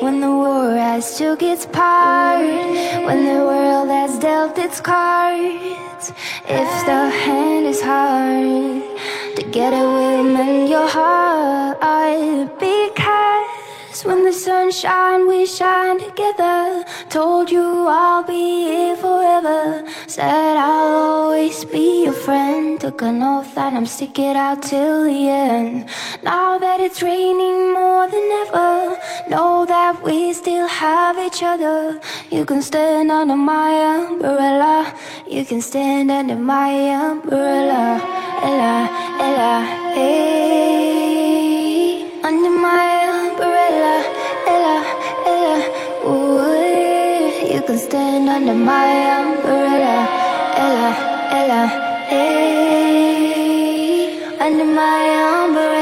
When the war has took its part, when the world has dealt its cards, if the hand is hard, together we'll mend your heart. Because when the sun shine, we shine together. Told you I'll be here forever. Said I'll always be your friend. Took an oath that I'm stick it out till the end. Now that it's raining more than ever, know that we still have each other. You can stand under my umbrella. You can stand under my umbrella. Ella, Ella, hey. Under my can stand under my umbrella, Ella, Ella, hey. Under my umbrella,